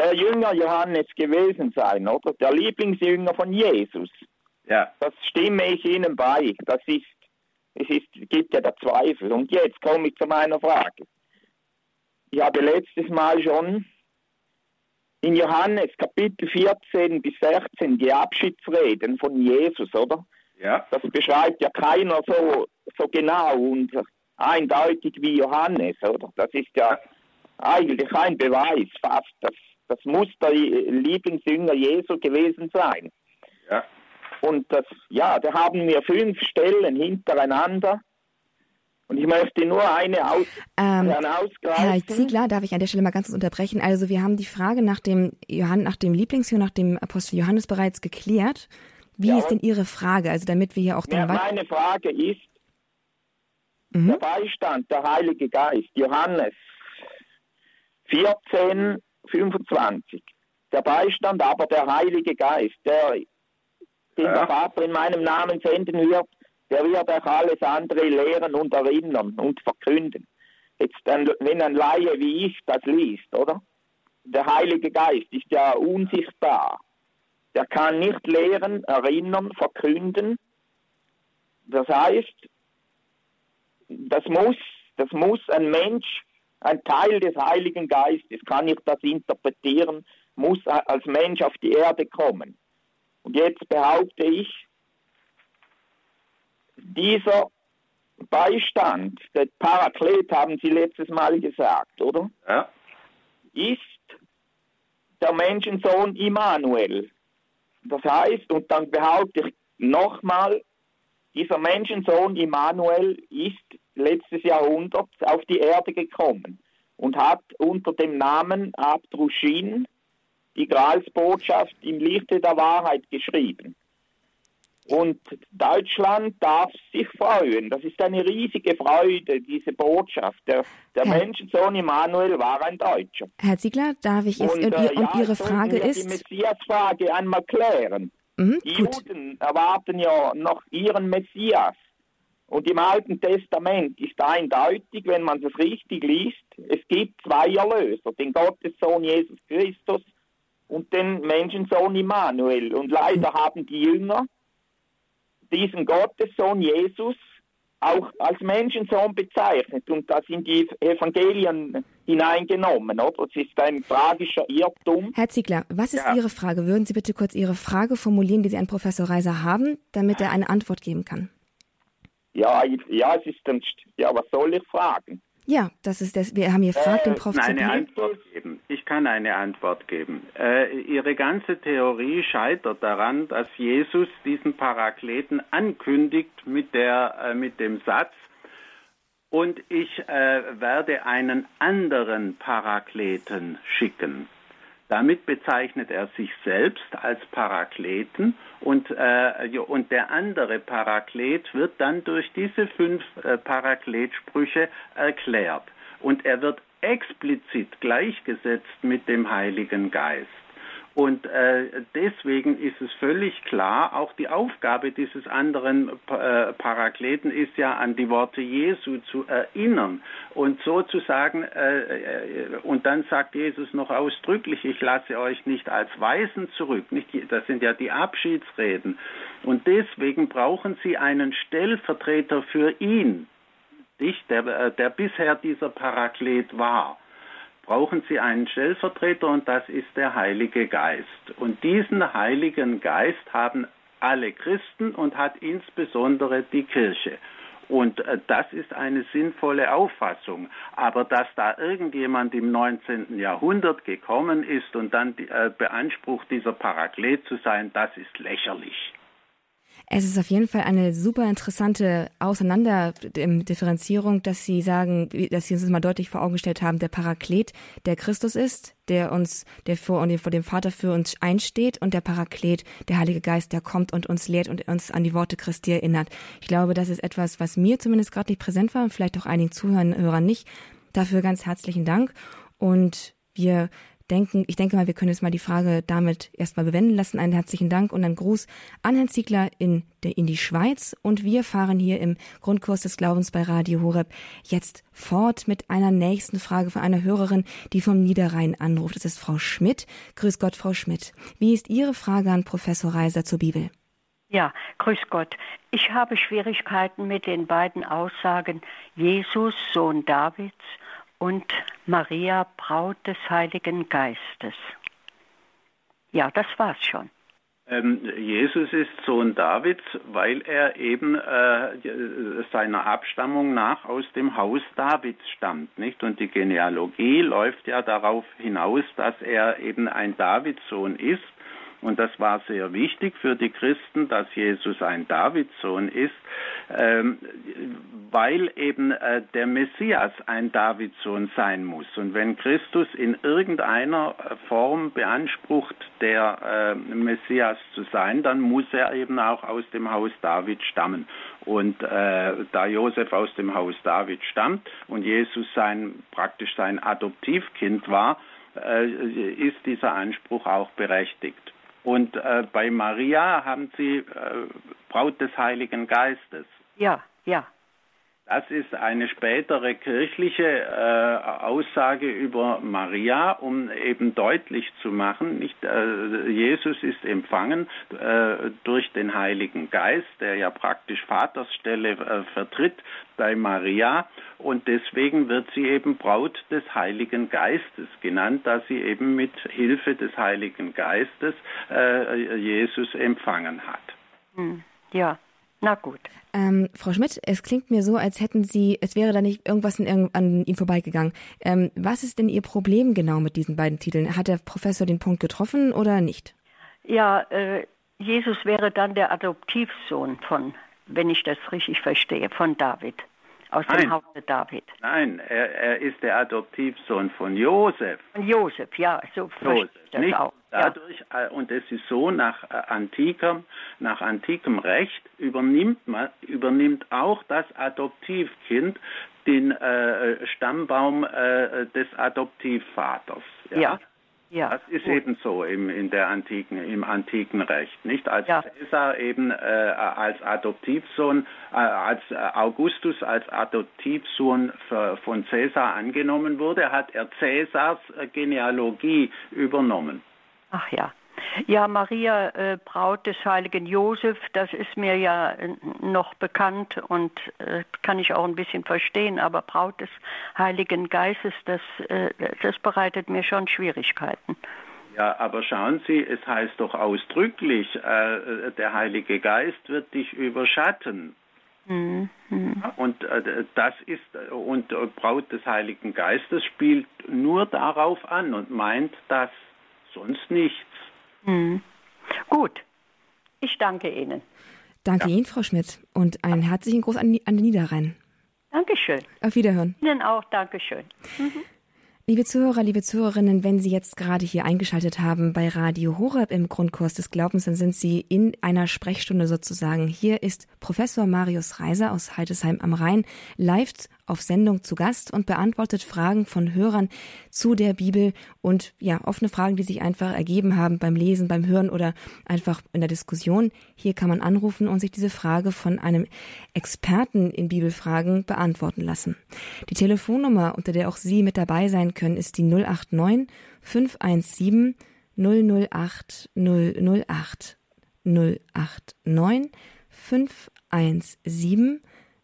der Jünger Johannes gewesen sein, oder? Der Lieblingsjünger von Jesus. Ja. Das stimme ich Ihnen bei. Das ist, es ist, gibt ja der Zweifel. Und jetzt komme ich zu meiner Frage. Ich habe letztes Mal schon in Johannes Kapitel 14 bis 16 die Abschiedsreden von Jesus, oder? Ja. Das beschreibt ja keiner so, so genau und eindeutig wie Johannes, oder? Das ist ja eigentlich ein Beweis fast, dass das muss der Lieblingsjünger Jesu gewesen sein. Ja. Und das, ja, da haben wir fünf Stellen hintereinander. Und ich möchte nur eine aus, ähm, Herr Ziegler, darf ich an der Stelle mal ganz kurz unterbrechen? Also wir haben die Frage nach dem Johann, nach dem Lieblingsjünger, nach dem Apostel Johannes bereits geklärt. Wie ja. ist denn Ihre Frage? Also damit wir hier auch ja, Meine Frage ist mhm. der Beistand, der Heilige Geist, Johannes 14, 25. Der Beistand aber der Heilige Geist, der, den ja. der Vater in meinem Namen senden wird, der wird euch alles andere lehren und erinnern und verkünden. Jetzt, wenn ein Laie wie ich das liest, oder? Der Heilige Geist ist ja unsichtbar. Der kann nicht lehren, erinnern, verkünden. Das heißt, das muss, das muss ein Mensch ein Teil des Heiligen Geistes, kann ich das interpretieren, muss als Mensch auf die Erde kommen. Und jetzt behaupte ich, dieser Beistand, der Paraklet haben Sie letztes Mal gesagt, oder? Ja. Ist der Menschensohn Immanuel. Das heißt, und dann behaupte ich nochmal, dieser Menschensohn Immanuel ist letztes Jahrhundert auf die Erde gekommen und hat unter dem Namen Abdrushin die Gralsbotschaft im Lichte der Wahrheit geschrieben. Und Deutschland darf sich freuen. Das ist eine riesige Freude, diese Botschaft. Der, der Herr, Menschensohn Immanuel war ein Deutscher. Herr Ziegler, darf ich es und, und, äh, und Ihre Frage ist... die Messias-Frage einmal klären. Mhm, die gut. Juden erwarten ja noch ihren Messias. Und im Alten Testament ist eindeutig, wenn man es richtig liest, es gibt zwei Erlöser, den Gottessohn Jesus Christus und den Menschensohn Immanuel. Und leider haben die Jünger diesen Gottessohn Jesus auch als Menschensohn bezeichnet und das in die Evangelien hineingenommen. Oder? Das ist ein tragischer Irrtum. Herr Ziegler, was ist ja. Ihre Frage? Würden Sie bitte kurz Ihre Frage formulieren, die Sie an Professor Reiser haben, damit er eine Antwort geben kann? Ja, ja, es ist dann, ja, was soll ich fragen? Ja, das ist das. Wir haben hier gefragt, äh, den Prof. Eine Antwort geben. Ich kann eine Antwort geben. Äh, Ihre ganze Theorie scheitert daran, dass Jesus diesen Parakleten ankündigt mit der, äh, mit dem Satz, und ich äh, werde einen anderen Parakleten schicken. Damit bezeichnet er sich selbst als Parakleten und, äh, und der andere Paraklet wird dann durch diese fünf äh, Parakletsprüche erklärt. Und er wird explizit gleichgesetzt mit dem Heiligen Geist. Und äh, deswegen ist es völlig klar, auch die Aufgabe dieses anderen äh, Parakleten ist ja an die Worte Jesu zu erinnern und sozusagen, äh, äh, und dann sagt Jesus noch ausdrücklich, ich lasse euch nicht als Weisen zurück, nicht, das sind ja die Abschiedsreden. Und deswegen brauchen sie einen Stellvertreter für ihn, nicht, der, äh, der bisher dieser Paraklet war brauchen sie einen Stellvertreter und das ist der Heilige Geist. Und diesen Heiligen Geist haben alle Christen und hat insbesondere die Kirche. Und äh, das ist eine sinnvolle Auffassung. Aber dass da irgendjemand im 19. Jahrhundert gekommen ist und dann äh, beansprucht, dieser Paraklet zu sein, das ist lächerlich. Es ist auf jeden Fall eine super interessante Auseinanderdifferenzierung, dass Sie sagen, dass Sie uns das mal deutlich vor Augen gestellt haben, der Paraklet, der Christus ist, der uns, der vor, vor dem Vater für uns einsteht und der Paraklet, der Heilige Geist, der kommt und uns lehrt und uns an die Worte Christi erinnert. Ich glaube, das ist etwas, was mir zumindest gerade nicht präsent war und vielleicht auch einigen Zuhörern nicht. Dafür ganz herzlichen Dank und wir denken, ich denke mal, wir können jetzt mal die Frage damit erstmal bewenden lassen. Einen herzlichen Dank und einen Gruß an Herrn Ziegler in, der, in die Schweiz. Und wir fahren hier im Grundkurs des Glaubens bei Radio Horeb jetzt fort mit einer nächsten Frage von einer Hörerin, die vom Niederrhein anruft. Das ist Frau Schmidt. Grüß Gott, Frau Schmidt. Wie ist Ihre Frage an Professor Reiser zur Bibel? Ja, grüß Gott. Ich habe Schwierigkeiten mit den beiden Aussagen Jesus, Sohn Davids und Maria, Braut des Heiligen Geistes. Ja, das war's schon. Ähm, Jesus ist Sohn Davids, weil er eben äh, seiner Abstammung nach aus dem Haus Davids stammt, nicht? Und die Genealogie läuft ja darauf hinaus, dass er eben ein Davidssohn ist. Und das war sehr wichtig für die Christen, dass Jesus ein Davidssohn ist, ähm, weil eben äh, der Messias ein Davidssohn sein muss. Und wenn Christus in irgendeiner Form beansprucht, der äh, Messias zu sein, dann muss er eben auch aus dem Haus David stammen. Und äh, da Josef aus dem Haus David stammt und Jesus sein praktisch sein Adoptivkind war, äh, ist dieser Anspruch auch berechtigt. Und äh, bei Maria haben Sie äh, Braut des Heiligen Geistes. Ja, ja. Das ist eine spätere kirchliche äh, Aussage über Maria, um eben deutlich zu machen, nicht äh, Jesus ist empfangen äh, durch den Heiligen Geist, der ja praktisch Vatersstelle äh, vertritt bei Maria und deswegen wird sie eben Braut des Heiligen Geistes genannt, da sie eben mit Hilfe des Heiligen Geistes äh, Jesus empfangen hat. Hm, ja. Na gut. Ähm, Frau Schmidt, es klingt mir so, als hätten Sie, es wäre da nicht irgendwas in, an Ihnen vorbeigegangen. Ähm, was ist denn Ihr Problem genau mit diesen beiden Titeln? Hat der Professor den Punkt getroffen oder nicht? Ja, äh, Jesus wäre dann der Adoptivsohn von, wenn ich das richtig verstehe, von David. Aus Nein. dem Hause David. Nein, er, er, ist der Adoptivsohn von Josef. Von Josef, ja, so Josef, das nicht? auch. Dadurch. Äh, und es ist so, nach äh, antikem, nach antikem Recht übernimmt, man, übernimmt auch das Adoptivkind den äh, Stammbaum äh, des Adoptivvaters. Ja. ja. Ja, das ist gut. eben so im, in der antiken, im antiken Recht, nicht? Als ja. Caesar eben äh, als Adoptivsohn, äh, als Augustus als Adoptivsohn für, von Caesar angenommen wurde, hat er Caesars Genealogie übernommen. Ach ja. Ja, Maria, äh, Braut des heiligen Josef, das ist mir ja äh, noch bekannt und äh, kann ich auch ein bisschen verstehen, aber Braut des heiligen Geistes, das, das bereitet mir schon Schwierigkeiten. Ja, aber schauen Sie, es heißt doch ausdrücklich, der Heilige Geist wird dich überschatten. Mhm. Und das ist und Braut des Heiligen Geistes spielt nur darauf an und meint das, sonst nichts. Hm. Gut, ich danke Ihnen. Danke ja. Ihnen, Frau Schmidt, und einen herzlichen Gruß an, an den Niederrhein. Dankeschön. Auf Wiederhören. Ihnen auch, Dankeschön. Mhm. Liebe Zuhörer, liebe Zuhörerinnen, wenn Sie jetzt gerade hier eingeschaltet haben bei Radio Horeb im Grundkurs des Glaubens, dann sind Sie in einer Sprechstunde sozusagen. Hier ist Professor Marius Reiser aus Heidesheim am Rhein live auf Sendung zu Gast und beantwortet Fragen von Hörern zu der Bibel und ja, offene Fragen, die sich einfach ergeben haben beim Lesen, beim Hören oder einfach in der Diskussion. Hier kann man anrufen und sich diese Frage von einem Experten in Bibelfragen beantworten lassen. Die Telefonnummer, unter der auch Sie mit dabei sein können, ist die 089 517 008 008 089 517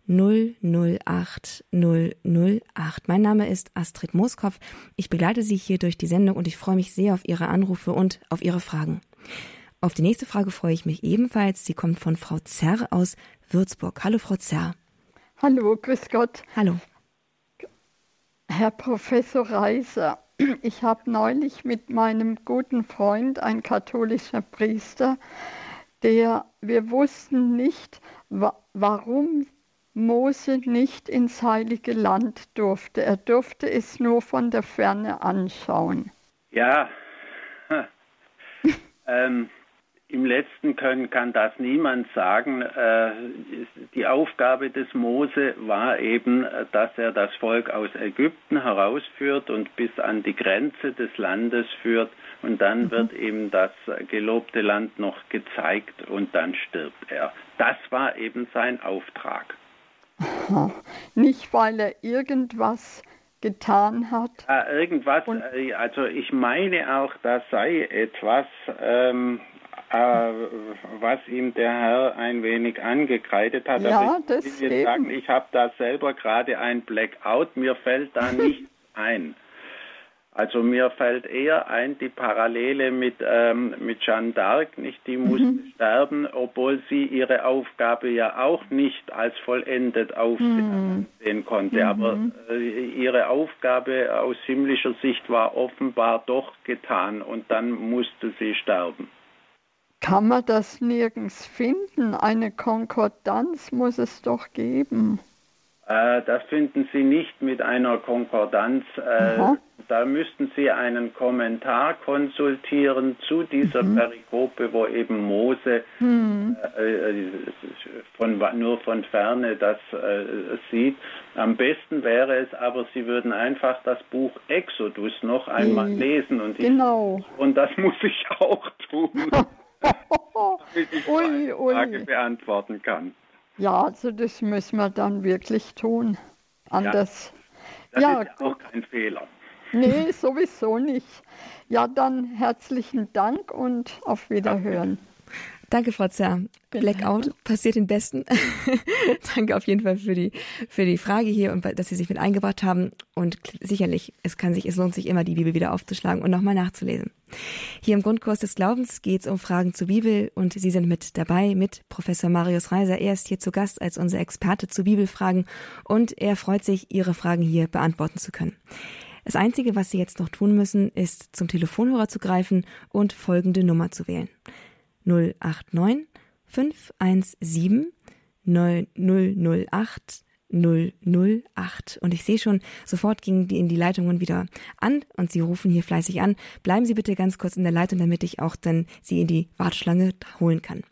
008 008. Mein Name ist Astrid Mooskopf. Ich begleite Sie hier durch die Sendung und ich freue mich sehr auf Ihre Anrufe und auf Ihre Fragen. Auf die nächste Frage freue ich mich ebenfalls. Sie kommt von Frau Zerr aus Würzburg. Hallo, Frau Zerr. Hallo, grüß Gott. Hallo. Herr Professor Reiser, ich habe neulich mit meinem guten Freund, ein katholischer Priester, der wir wussten nicht, wa warum Mose nicht ins heilige Land durfte. Er durfte es nur von der Ferne anschauen. Ja, ähm, im letzten können kann das niemand sagen. Äh, die Aufgabe des Mose war eben, dass er das Volk aus Ägypten herausführt und bis an die Grenze des Landes führt und dann mhm. wird ihm das gelobte Land noch gezeigt und dann stirbt er. Das war eben sein Auftrag. Nicht, weil er irgendwas getan hat. Ja, irgendwas, und äh, also ich meine auch, das sei etwas, ähm, äh, was ihm der Herr ein wenig angekreidet hat. Ja, Aber ich das will jetzt sagen, ich habe da selber gerade ein Blackout, mir fällt da nichts ein. Also mir fällt eher ein die Parallele mit, ähm, mit Jeanne d'Arc, nicht? Die musste mhm. sterben, obwohl sie ihre Aufgabe ja auch nicht als vollendet aufsehen mhm. konnte. Mhm. Aber äh, ihre Aufgabe aus himmlischer Sicht war offenbar doch getan und dann musste sie sterben. Kann man das nirgends finden? Eine Konkordanz muss es doch geben. Äh, das finden Sie nicht mit einer Konkordanz. Äh, da müssten Sie einen Kommentar konsultieren zu dieser mhm. Perikope, wo eben Mose mhm. äh, von, nur von ferne das sieht. Am besten wäre es aber, Sie würden einfach das Buch Exodus noch einmal mhm. lesen. Und, ich, genau. und das muss ich auch tun, damit ich ui, die Frage beantworten kann. Ja, also das müssen wir dann wirklich tun. Anders. Ja, das ja, ist ja auch kein Fehler. Nee, sowieso nicht. Ja, dann herzlichen Dank und auf Wiederhören. Danke, Frau Zerr. Blackout passiert den Besten. Danke auf jeden Fall für die, für die Frage hier und dass Sie sich mit eingebracht haben. Und sicherlich, es kann sich, es lohnt sich immer, die Bibel wieder aufzuschlagen und nochmal nachzulesen. Hier im Grundkurs des Glaubens geht es um Fragen zur Bibel und Sie sind mit dabei mit Professor Marius Reiser. Er ist hier zu Gast als unser Experte zu Bibelfragen und er freut sich, Ihre Fragen hier beantworten zu können. Das Einzige, was Sie jetzt noch tun müssen, ist zum Telefonhörer zu greifen und folgende Nummer zu wählen. 089 517 9008 008. Und ich sehe schon, sofort gingen die in die Leitungen wieder an und Sie rufen hier fleißig an. Bleiben Sie bitte ganz kurz in der Leitung, damit ich auch dann Sie in die Warteschlange holen kann.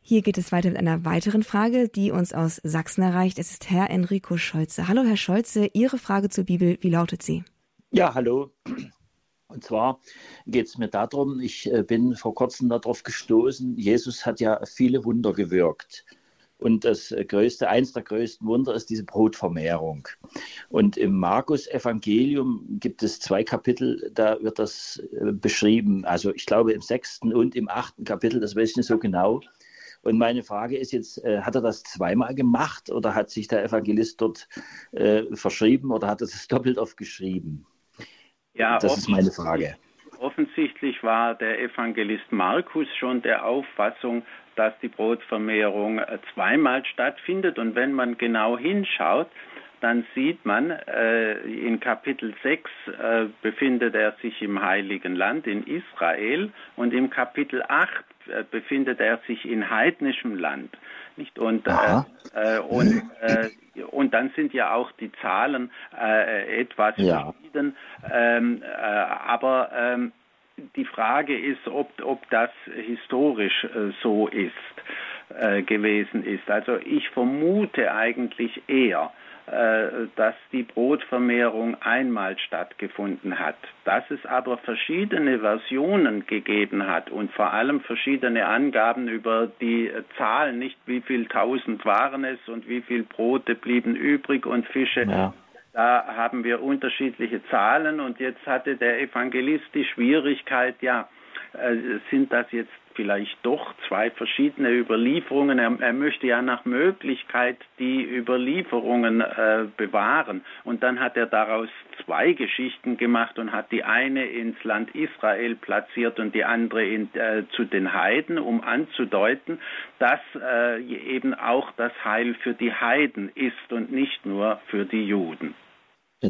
Hier geht es weiter mit einer weiteren Frage, die uns aus Sachsen erreicht. Es ist Herr Enrico Scholze. Hallo, Herr Scholze. Ihre Frage zur Bibel, wie lautet sie? Ja, hallo. Und zwar geht es mir darum, ich äh, bin vor kurzem darauf gestoßen, Jesus hat ja viele Wunder gewirkt. Und das größte, eins der größten Wunder ist diese Brotvermehrung. Und im Markus-Evangelium gibt es zwei Kapitel, da wird das äh, beschrieben. Also ich glaube im sechsten und im achten Kapitel, das weiß ich nicht so genau. Und meine Frage ist jetzt, äh, hat er das zweimal gemacht oder hat sich der Evangelist dort äh, verschrieben oder hat er es doppelt oft geschrieben? Ja, das ist meine Frage. Offensichtlich war der Evangelist Markus schon der Auffassung, dass die Brotvermehrung äh, zweimal stattfindet. Und wenn man genau hinschaut, dann sieht man, äh, in Kapitel 6 äh, befindet er sich im Heiligen Land in Israel und im Kapitel 8 äh, befindet er sich in heidnischem Land. Nicht? Und, äh, äh, und, äh, und dann sind ja auch die Zahlen äh, etwas ja. verschieden. Ähm, äh, aber ähm, die Frage ist, ob, ob das historisch so ist gewesen ist. Also ich vermute eigentlich eher, äh, dass die Brotvermehrung einmal stattgefunden hat. Dass es aber verschiedene Versionen gegeben hat und vor allem verschiedene Angaben über die Zahlen, nicht wie viel tausend waren es und wie viel Brote blieben übrig und Fische. Ja. Da haben wir unterschiedliche Zahlen und jetzt hatte der Evangelist die Schwierigkeit, ja, äh, sind das jetzt vielleicht doch zwei verschiedene Überlieferungen. Er, er möchte ja nach Möglichkeit die Überlieferungen äh, bewahren. Und dann hat er daraus zwei Geschichten gemacht und hat die eine ins Land Israel platziert und die andere in, äh, zu den Heiden, um anzudeuten, dass äh, eben auch das Heil für die Heiden ist und nicht nur für die Juden.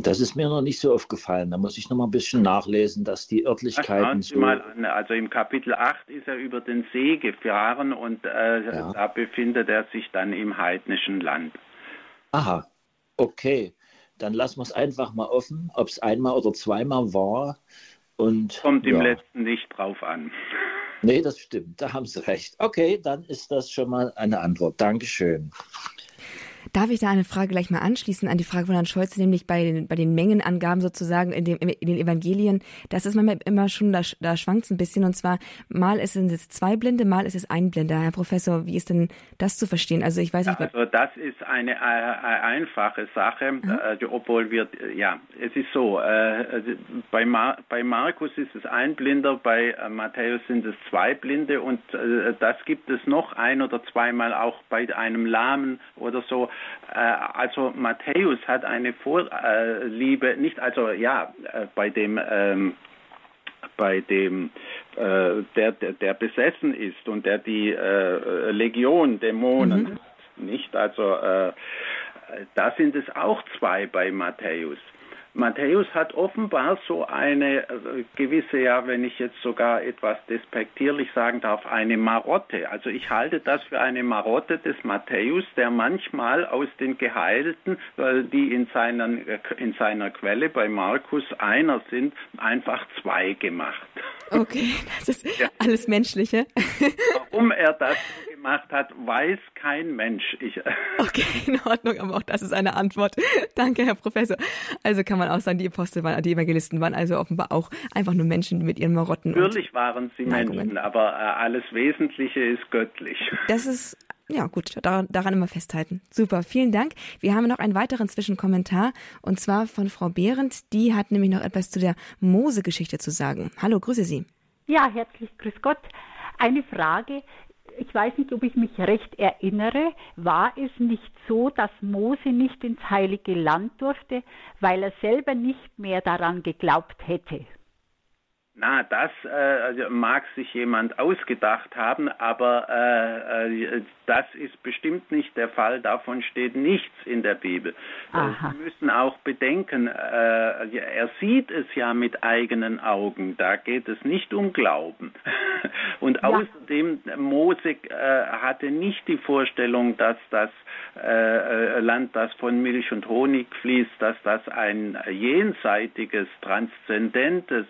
Das ist mir noch nicht so aufgefallen. Da muss ich noch mal ein bisschen nachlesen, dass die Örtlichkeiten so. Mal an. Also im Kapitel 8 ist er über den See gefahren und äh, ja. da befindet er sich dann im heidnischen Land. Aha, okay. Dann lassen wir es einfach mal offen, ob es einmal oder zweimal war. Und, Kommt ja. im letzten nicht drauf an. Nee, das stimmt, da haben Sie recht. Okay, dann ist das schon mal eine Antwort. Dankeschön. Darf ich da eine Frage gleich mal anschließen an die Frage von Herrn Scholz, nämlich bei den, bei den Mengenangaben sozusagen in, dem, in den Evangelien. Das ist manchmal immer schon, da, da schwankt es ein bisschen. Und zwar, mal ist es zwei Blinde, mal ist es ein Blinder. Herr Professor, wie ist denn das zu verstehen? Also ich weiß nicht. Also das ist eine, eine äh, einfache Sache, äh, obwohl wir, ja, es ist so, äh, bei, Mar bei Markus ist es ein Blinder, bei äh, Matthäus sind es zwei Blinde und äh, das gibt es noch ein oder zweimal auch bei einem Lahmen oder so. Äh, also Matthäus hat eine Vorliebe, nicht also ja, äh, bei dem ähm, bei dem äh, der, der, der besessen ist und der die äh, Legion Dämonen mhm. nicht also äh, da sind es auch zwei bei Matthäus Matthäus hat offenbar so eine äh, gewisse, ja, wenn ich jetzt sogar etwas despektierlich sagen darf, eine Marotte. Also ich halte das für eine Marotte des Matthäus, der manchmal aus den Geheilten, die in, seinen, in seiner Quelle bei Markus einer sind, einfach zwei gemacht. Okay, das ist ja. alles Menschliche. Warum er das gemacht hat, weiß kein Mensch. Ich, okay, in Ordnung, aber auch das ist eine Antwort. Danke, Herr Professor. Also kann man auch sagen, die Apostel waren, die Evangelisten waren also offenbar auch einfach nur Menschen mit ihren Marotten. Natürlich waren sie Menschen, aber äh, alles Wesentliche ist göttlich. Das ist ja, gut, daran, daran, immer festhalten. Super, vielen Dank. Wir haben noch einen weiteren Zwischenkommentar und zwar von Frau Behrendt. Die hat nämlich noch etwas zu der Mose-Geschichte zu sagen. Hallo, grüße Sie. Ja, herzlich grüß Gott. Eine Frage ich weiß nicht, ob ich mich recht erinnere, war es nicht so, dass Mose nicht ins heilige Land durfte, weil er selber nicht mehr daran geglaubt hätte? Na, das äh, mag sich jemand ausgedacht haben, aber äh, äh, das ist bestimmt nicht der Fall. Davon steht nichts in der Bibel. Äh, Aha. Sie müssen auch bedenken, äh, er sieht es ja mit eigenen Augen. Da geht es nicht um Glauben. Und ja. außerdem, Mose äh, hatte nicht die Vorstellung, dass das Land, das von Milch und Honig fließt, dass das ein jenseitiges, transzendentes,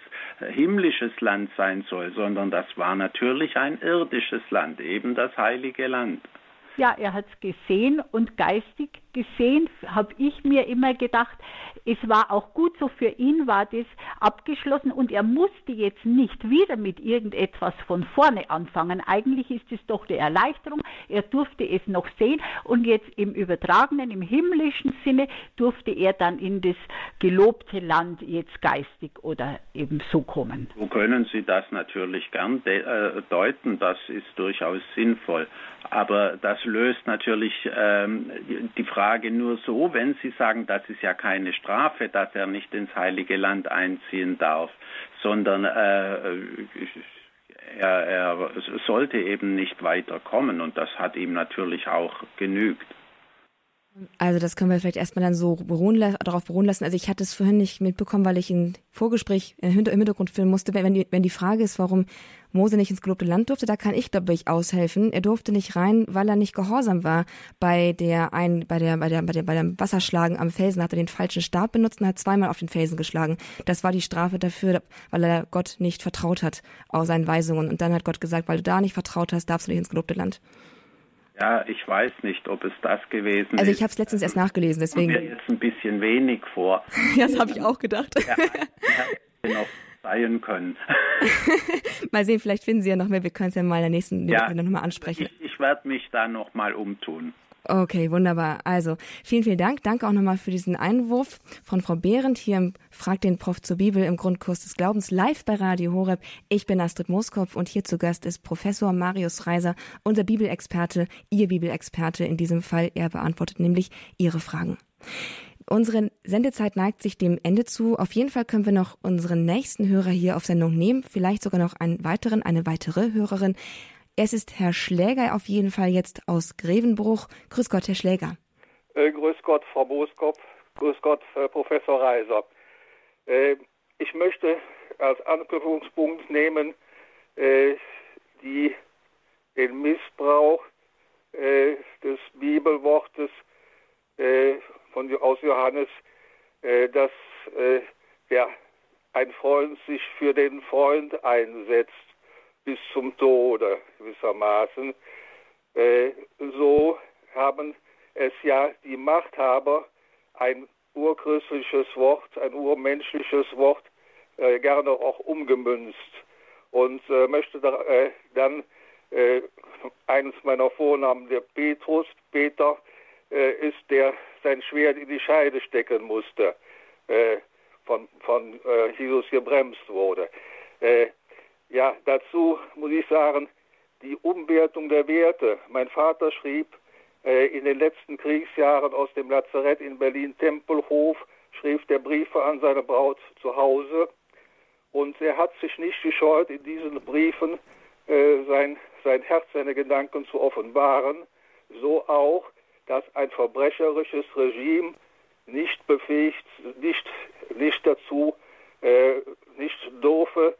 himmlisches Land sein soll, sondern das war natürlich ein irdisches Land, eben das heilige Land. Ja, er hat es gesehen und geistig gesehen, habe ich mir immer gedacht, es war auch gut so für ihn, war das abgeschlossen und er musste jetzt nicht wieder mit irgendetwas von vorne anfangen. Eigentlich ist es doch die Erleichterung, er durfte es noch sehen und jetzt im übertragenen, im himmlischen Sinne durfte er dann in das gelobte Land jetzt geistig oder eben so kommen. So können Sie das natürlich gern äh, deuten, das ist durchaus sinnvoll. Aber das löst natürlich ähm, die Frage nur so, wenn Sie sagen, das ist ja keine Strafe, dass er nicht ins heilige Land einziehen darf, sondern äh, er, er sollte eben nicht weiterkommen und das hat ihm natürlich auch genügt. Also das können wir vielleicht erstmal dann so beruhen, darauf beruhen lassen. Also ich hatte es vorhin nicht mitbekommen, weil ich ein Vorgespräch im Hintergrund filmen musste. Wenn die, wenn die Frage ist, warum Mose nicht ins gelobte Land durfte, da kann ich, glaube ich, aushelfen. Er durfte nicht rein, weil er nicht gehorsam war bei der ein, bei der, bei der, bei der, bei dem Wasserschlagen am Felsen. Hat er den falschen Stab benutzt und hat zweimal auf den Felsen geschlagen. Das war die Strafe dafür, weil er Gott nicht vertraut hat aus seinen Weisungen. Und dann hat Gott gesagt, weil du da nicht vertraut hast, darfst du nicht ins gelobte Land. Ja, ich weiß nicht, ob es das gewesen ist. Also ich habe es letztens erst nachgelesen, deswegen. Kommt mir jetzt ein bisschen wenig vor. ja, das habe ich auch gedacht. Ja, noch sein können. mal sehen, vielleicht finden Sie ja noch mehr. Wir können es ja mal in der nächsten ja, nochmal ansprechen. Ich, ich werde mich da nochmal umtun. Okay, wunderbar. Also vielen, vielen Dank. Danke auch nochmal für diesen Einwurf von Frau Behrendt hier im Frag den Prof zur Bibel im Grundkurs des Glaubens live bei Radio Horeb. Ich bin Astrid Mooskopf und hier zu Gast ist Professor Marius Reiser, unser Bibelexperte, Ihr Bibelexperte in diesem Fall. Er beantwortet nämlich Ihre Fragen. Unsere Sendezeit neigt sich dem Ende zu. Auf jeden Fall können wir noch unseren nächsten Hörer hier auf Sendung nehmen, vielleicht sogar noch einen weiteren, eine weitere Hörerin. Es ist Herr Schläger auf jeden Fall jetzt aus Grevenbruch. Grüß Gott, Herr Schläger. Äh, grüß Gott, Frau Boskopf. Grüß Gott, äh, Professor Reiser. Äh, ich möchte als Anknüpfungspunkt nehmen äh, die, den Missbrauch äh, des Bibelwortes äh, von, aus Johannes, dass der, ein Freund sich für den Freund einsetzt bis zum Tode gewissermaßen. Äh, so haben es ja die Machthaber ein urchristliches Wort, ein urmenschliches Wort äh, gerne auch umgemünzt und äh, möchte da, äh, dann äh, eines meiner Vornamen, der Petrus, Peter, äh, ist der sein Schwert in die Scheide stecken musste, von, von Jesus gebremst wurde. Ja, dazu muss ich sagen, die Umwertung der Werte. Mein Vater schrieb äh, in den letzten Kriegsjahren aus dem Lazarett in Berlin-Tempelhof, schrieb der Briefe an seine Braut zu Hause. Und er hat sich nicht gescheut, in diesen Briefen äh, sein, sein Herz, seine Gedanken zu offenbaren. So auch, dass ein verbrecherisches Regime nicht befähigt, nicht, nicht dazu, äh, nicht dürfe,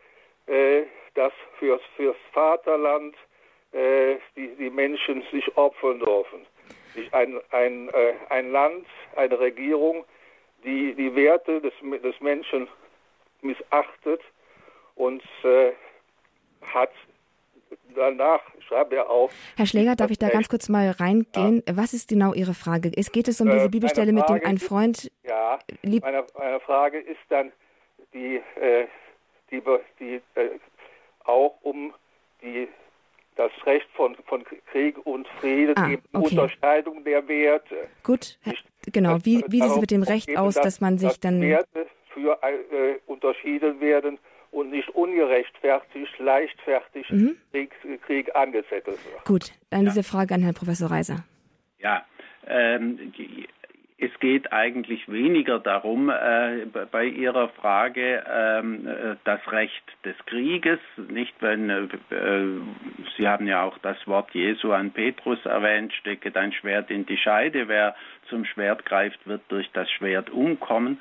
äh, dass fürs, fürs Vaterland äh, die, die Menschen sich opfern dürfen. Ein, ein, äh, ein Land, eine Regierung, die die Werte des, des Menschen missachtet und äh, hat danach schreibt er auch. Herr Schläger, darf ich da ganz kurz mal reingehen? Ja. Was ist genau Ihre Frage? Es geht es um diese äh, Bibelstelle mit dem ein Freund. Ja, meine, meine, Frage ist dann die, äh, die, die äh, auch um die, das Recht von, Krieg und Frieden, ah, die okay. Unterscheidung der Werte. Gut, genau. Wie, wie sieht es mit dem Recht aus, dass, dass man sich dann. Werte für äh, unterschieden werden und nicht ungerechtfertigt, leichtfertig mhm. Krieg, Krieg angezettelt wird. Gut, dann ja. diese Frage an Herrn Professor Reiser. Ja, ähm, es geht eigentlich weniger darum, äh, bei Ihrer Frage ähm, äh, das Recht des Krieges, nicht wenn äh, Sie haben ja auch das Wort Jesu an Petrus erwähnt, stecke dein Schwert in die Scheide, wer zum Schwert greift, wird durch das Schwert umkommen.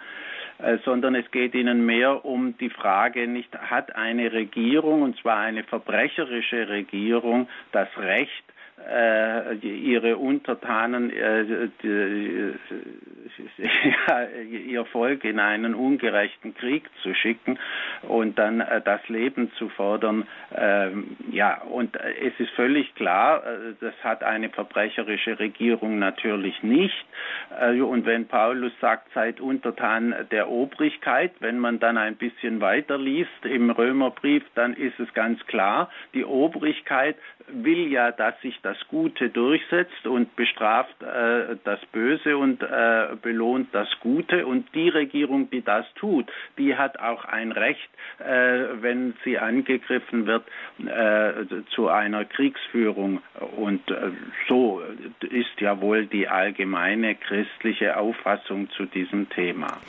Äh, sondern es geht ihnen mehr um die Frage, nicht hat eine Regierung, und zwar eine verbrecherische Regierung, das Recht, äh, ihre Untertanen äh, die, ja, ihr Volk in einen ungerechten Krieg zu schicken und dann äh, das Leben zu fordern. Ähm, ja, und es ist völlig klar, äh, das hat eine verbrecherische Regierung natürlich nicht. Äh, und wenn Paulus sagt, seid untertan der Obrigkeit, wenn man dann ein bisschen weiter liest im Römerbrief, dann ist es ganz klar, die Obrigkeit will ja, dass sich das Gute durchsetzt und bestraft äh, das Böse und äh, belohnt das Gute. Und die Regierung, die das tut, die hat auch ein Recht, äh, wenn sie angegriffen wird, äh, zu einer Kriegsführung. Und äh, so ist ja wohl die allgemeine christliche Auffassung zu diesem Thema.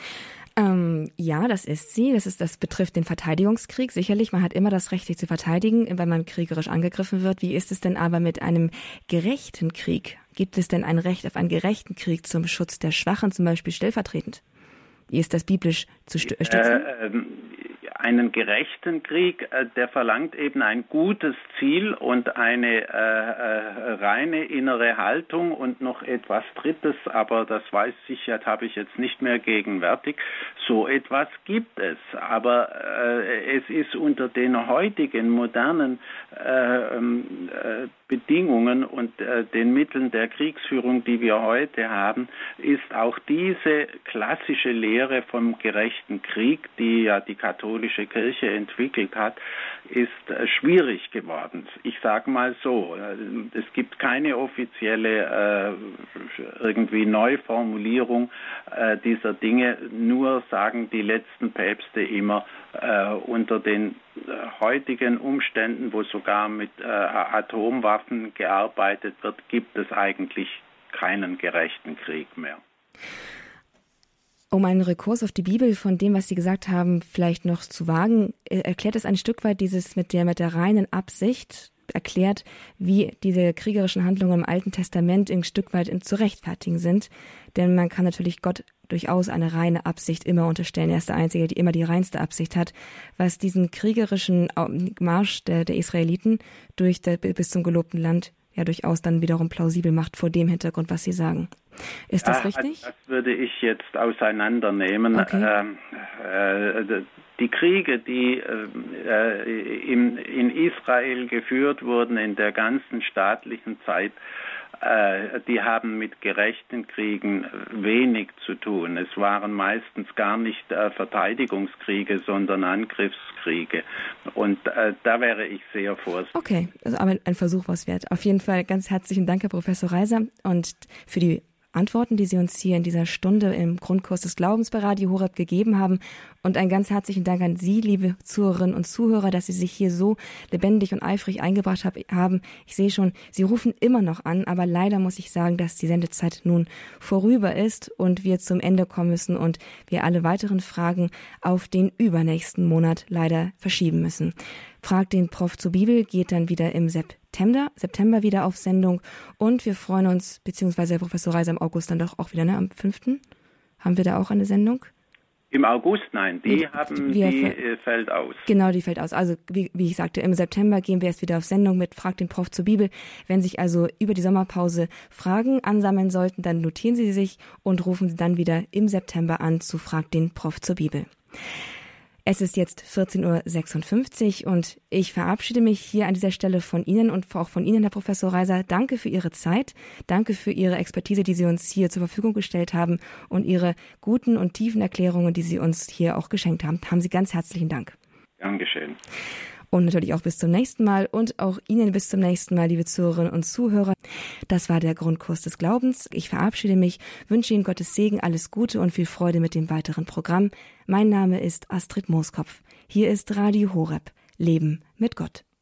Ähm, ja, das ist sie. Das ist, das betrifft den Verteidigungskrieg. Sicherlich, man hat immer das Recht, sich zu verteidigen, wenn man kriegerisch angegriffen wird. Wie ist es denn aber mit einem gerechten Krieg? Gibt es denn ein Recht auf einen gerechten Krieg zum Schutz der Schwachen, zum Beispiel stellvertretend? Wie ist das biblisch zu stützen? Äh, ähm, einen gerechten Krieg, äh, der verlangt eben ein gutes Ziel und eine äh, äh, reine innere Haltung und noch etwas Drittes, aber das weiß ich, das habe ich jetzt nicht mehr gegenwärtig. So etwas gibt es, aber äh, es ist unter den heutigen modernen äh, ähm, äh, Bedingungen und den Mitteln der Kriegsführung, die wir heute haben, ist auch diese klassische Lehre vom gerechten Krieg, die ja die katholische Kirche entwickelt hat, ist äh, schwierig geworden. Ich sage mal so, äh, es gibt keine offizielle äh, irgendwie Neuformulierung äh, dieser Dinge, nur sagen die letzten Päpste immer, äh, unter den heutigen Umständen, wo sogar mit Atomwaffen gearbeitet wird, gibt es eigentlich keinen gerechten Krieg mehr. Um einen Rekurs auf die Bibel von dem, was Sie gesagt haben, vielleicht noch zu wagen, äh, erklärt es ein Stück weit dieses mit der, mit der reinen Absicht, erklärt, wie diese kriegerischen Handlungen im Alten Testament ein Stück weit zu rechtfertigen sind. Denn man kann natürlich Gott durchaus eine reine Absicht immer unterstellen. Er ist der Einzige, der immer die reinste Absicht hat. Was diesen kriegerischen Marsch der, der Israeliten durch der, bis zum gelobten Land ja durchaus dann wiederum plausibel macht vor dem Hintergrund, was Sie sagen. Ist das ah, richtig? Das würde ich jetzt auseinandernehmen. Okay. Ähm, äh, die Kriege, die äh, in, in Israel geführt wurden in der ganzen staatlichen Zeit, äh, die haben mit gerechten Kriegen wenig zu tun. Es waren meistens gar nicht äh, Verteidigungskriege, sondern Angriffskriege. Und äh, da wäre ich sehr vorsichtig. Okay, also aber ein Versuch was wert. Auf jeden Fall ganz herzlichen Dank, Herr Professor Reiser, und für die Antworten, die Sie uns hier in dieser Stunde im Grundkurs des Glaubens bei Radio Horeb gegeben haben. Und einen ganz herzlichen Dank an Sie, liebe Zuhörerinnen und Zuhörer, dass Sie sich hier so lebendig und eifrig eingebracht haben. Ich sehe schon, Sie rufen immer noch an, aber leider muss ich sagen, dass die Sendezeit nun vorüber ist und wir zum Ende kommen müssen und wir alle weiteren Fragen auf den übernächsten Monat leider verschieben müssen. Frag den Prof zur Bibel geht dann wieder im September, September wieder auf Sendung und wir freuen uns, beziehungsweise Herr Professor Reiser im August dann doch auch wieder, ne, am 5. Haben wir da auch eine Sendung? Im August, nein, die haben, die äh, fällt aus. Genau, die fällt aus. Also wie, wie ich sagte, im September gehen wir erst wieder auf Sendung mit Frag den Prof zur Bibel. Wenn sich also über die Sommerpause Fragen ansammeln sollten, dann notieren Sie sich und rufen Sie dann wieder im September an zu Frag den Prof zur Bibel. Es ist jetzt 14.56 Uhr und ich verabschiede mich hier an dieser Stelle von Ihnen und auch von Ihnen, Herr Professor Reiser. Danke für Ihre Zeit. Danke für Ihre Expertise, die Sie uns hier zur Verfügung gestellt haben und Ihre guten und tiefen Erklärungen, die Sie uns hier auch geschenkt haben. Haben Sie ganz herzlichen Dank. Gern geschehen und natürlich auch bis zum nächsten Mal und auch Ihnen bis zum nächsten Mal, liebe Zuhörerinnen und Zuhörer. Das war der Grundkurs des Glaubens. Ich verabschiede mich, wünsche Ihnen Gottes Segen, alles Gute und viel Freude mit dem weiteren Programm. Mein Name ist Astrid Mooskopf. Hier ist Radio Horeb. Leben mit Gott.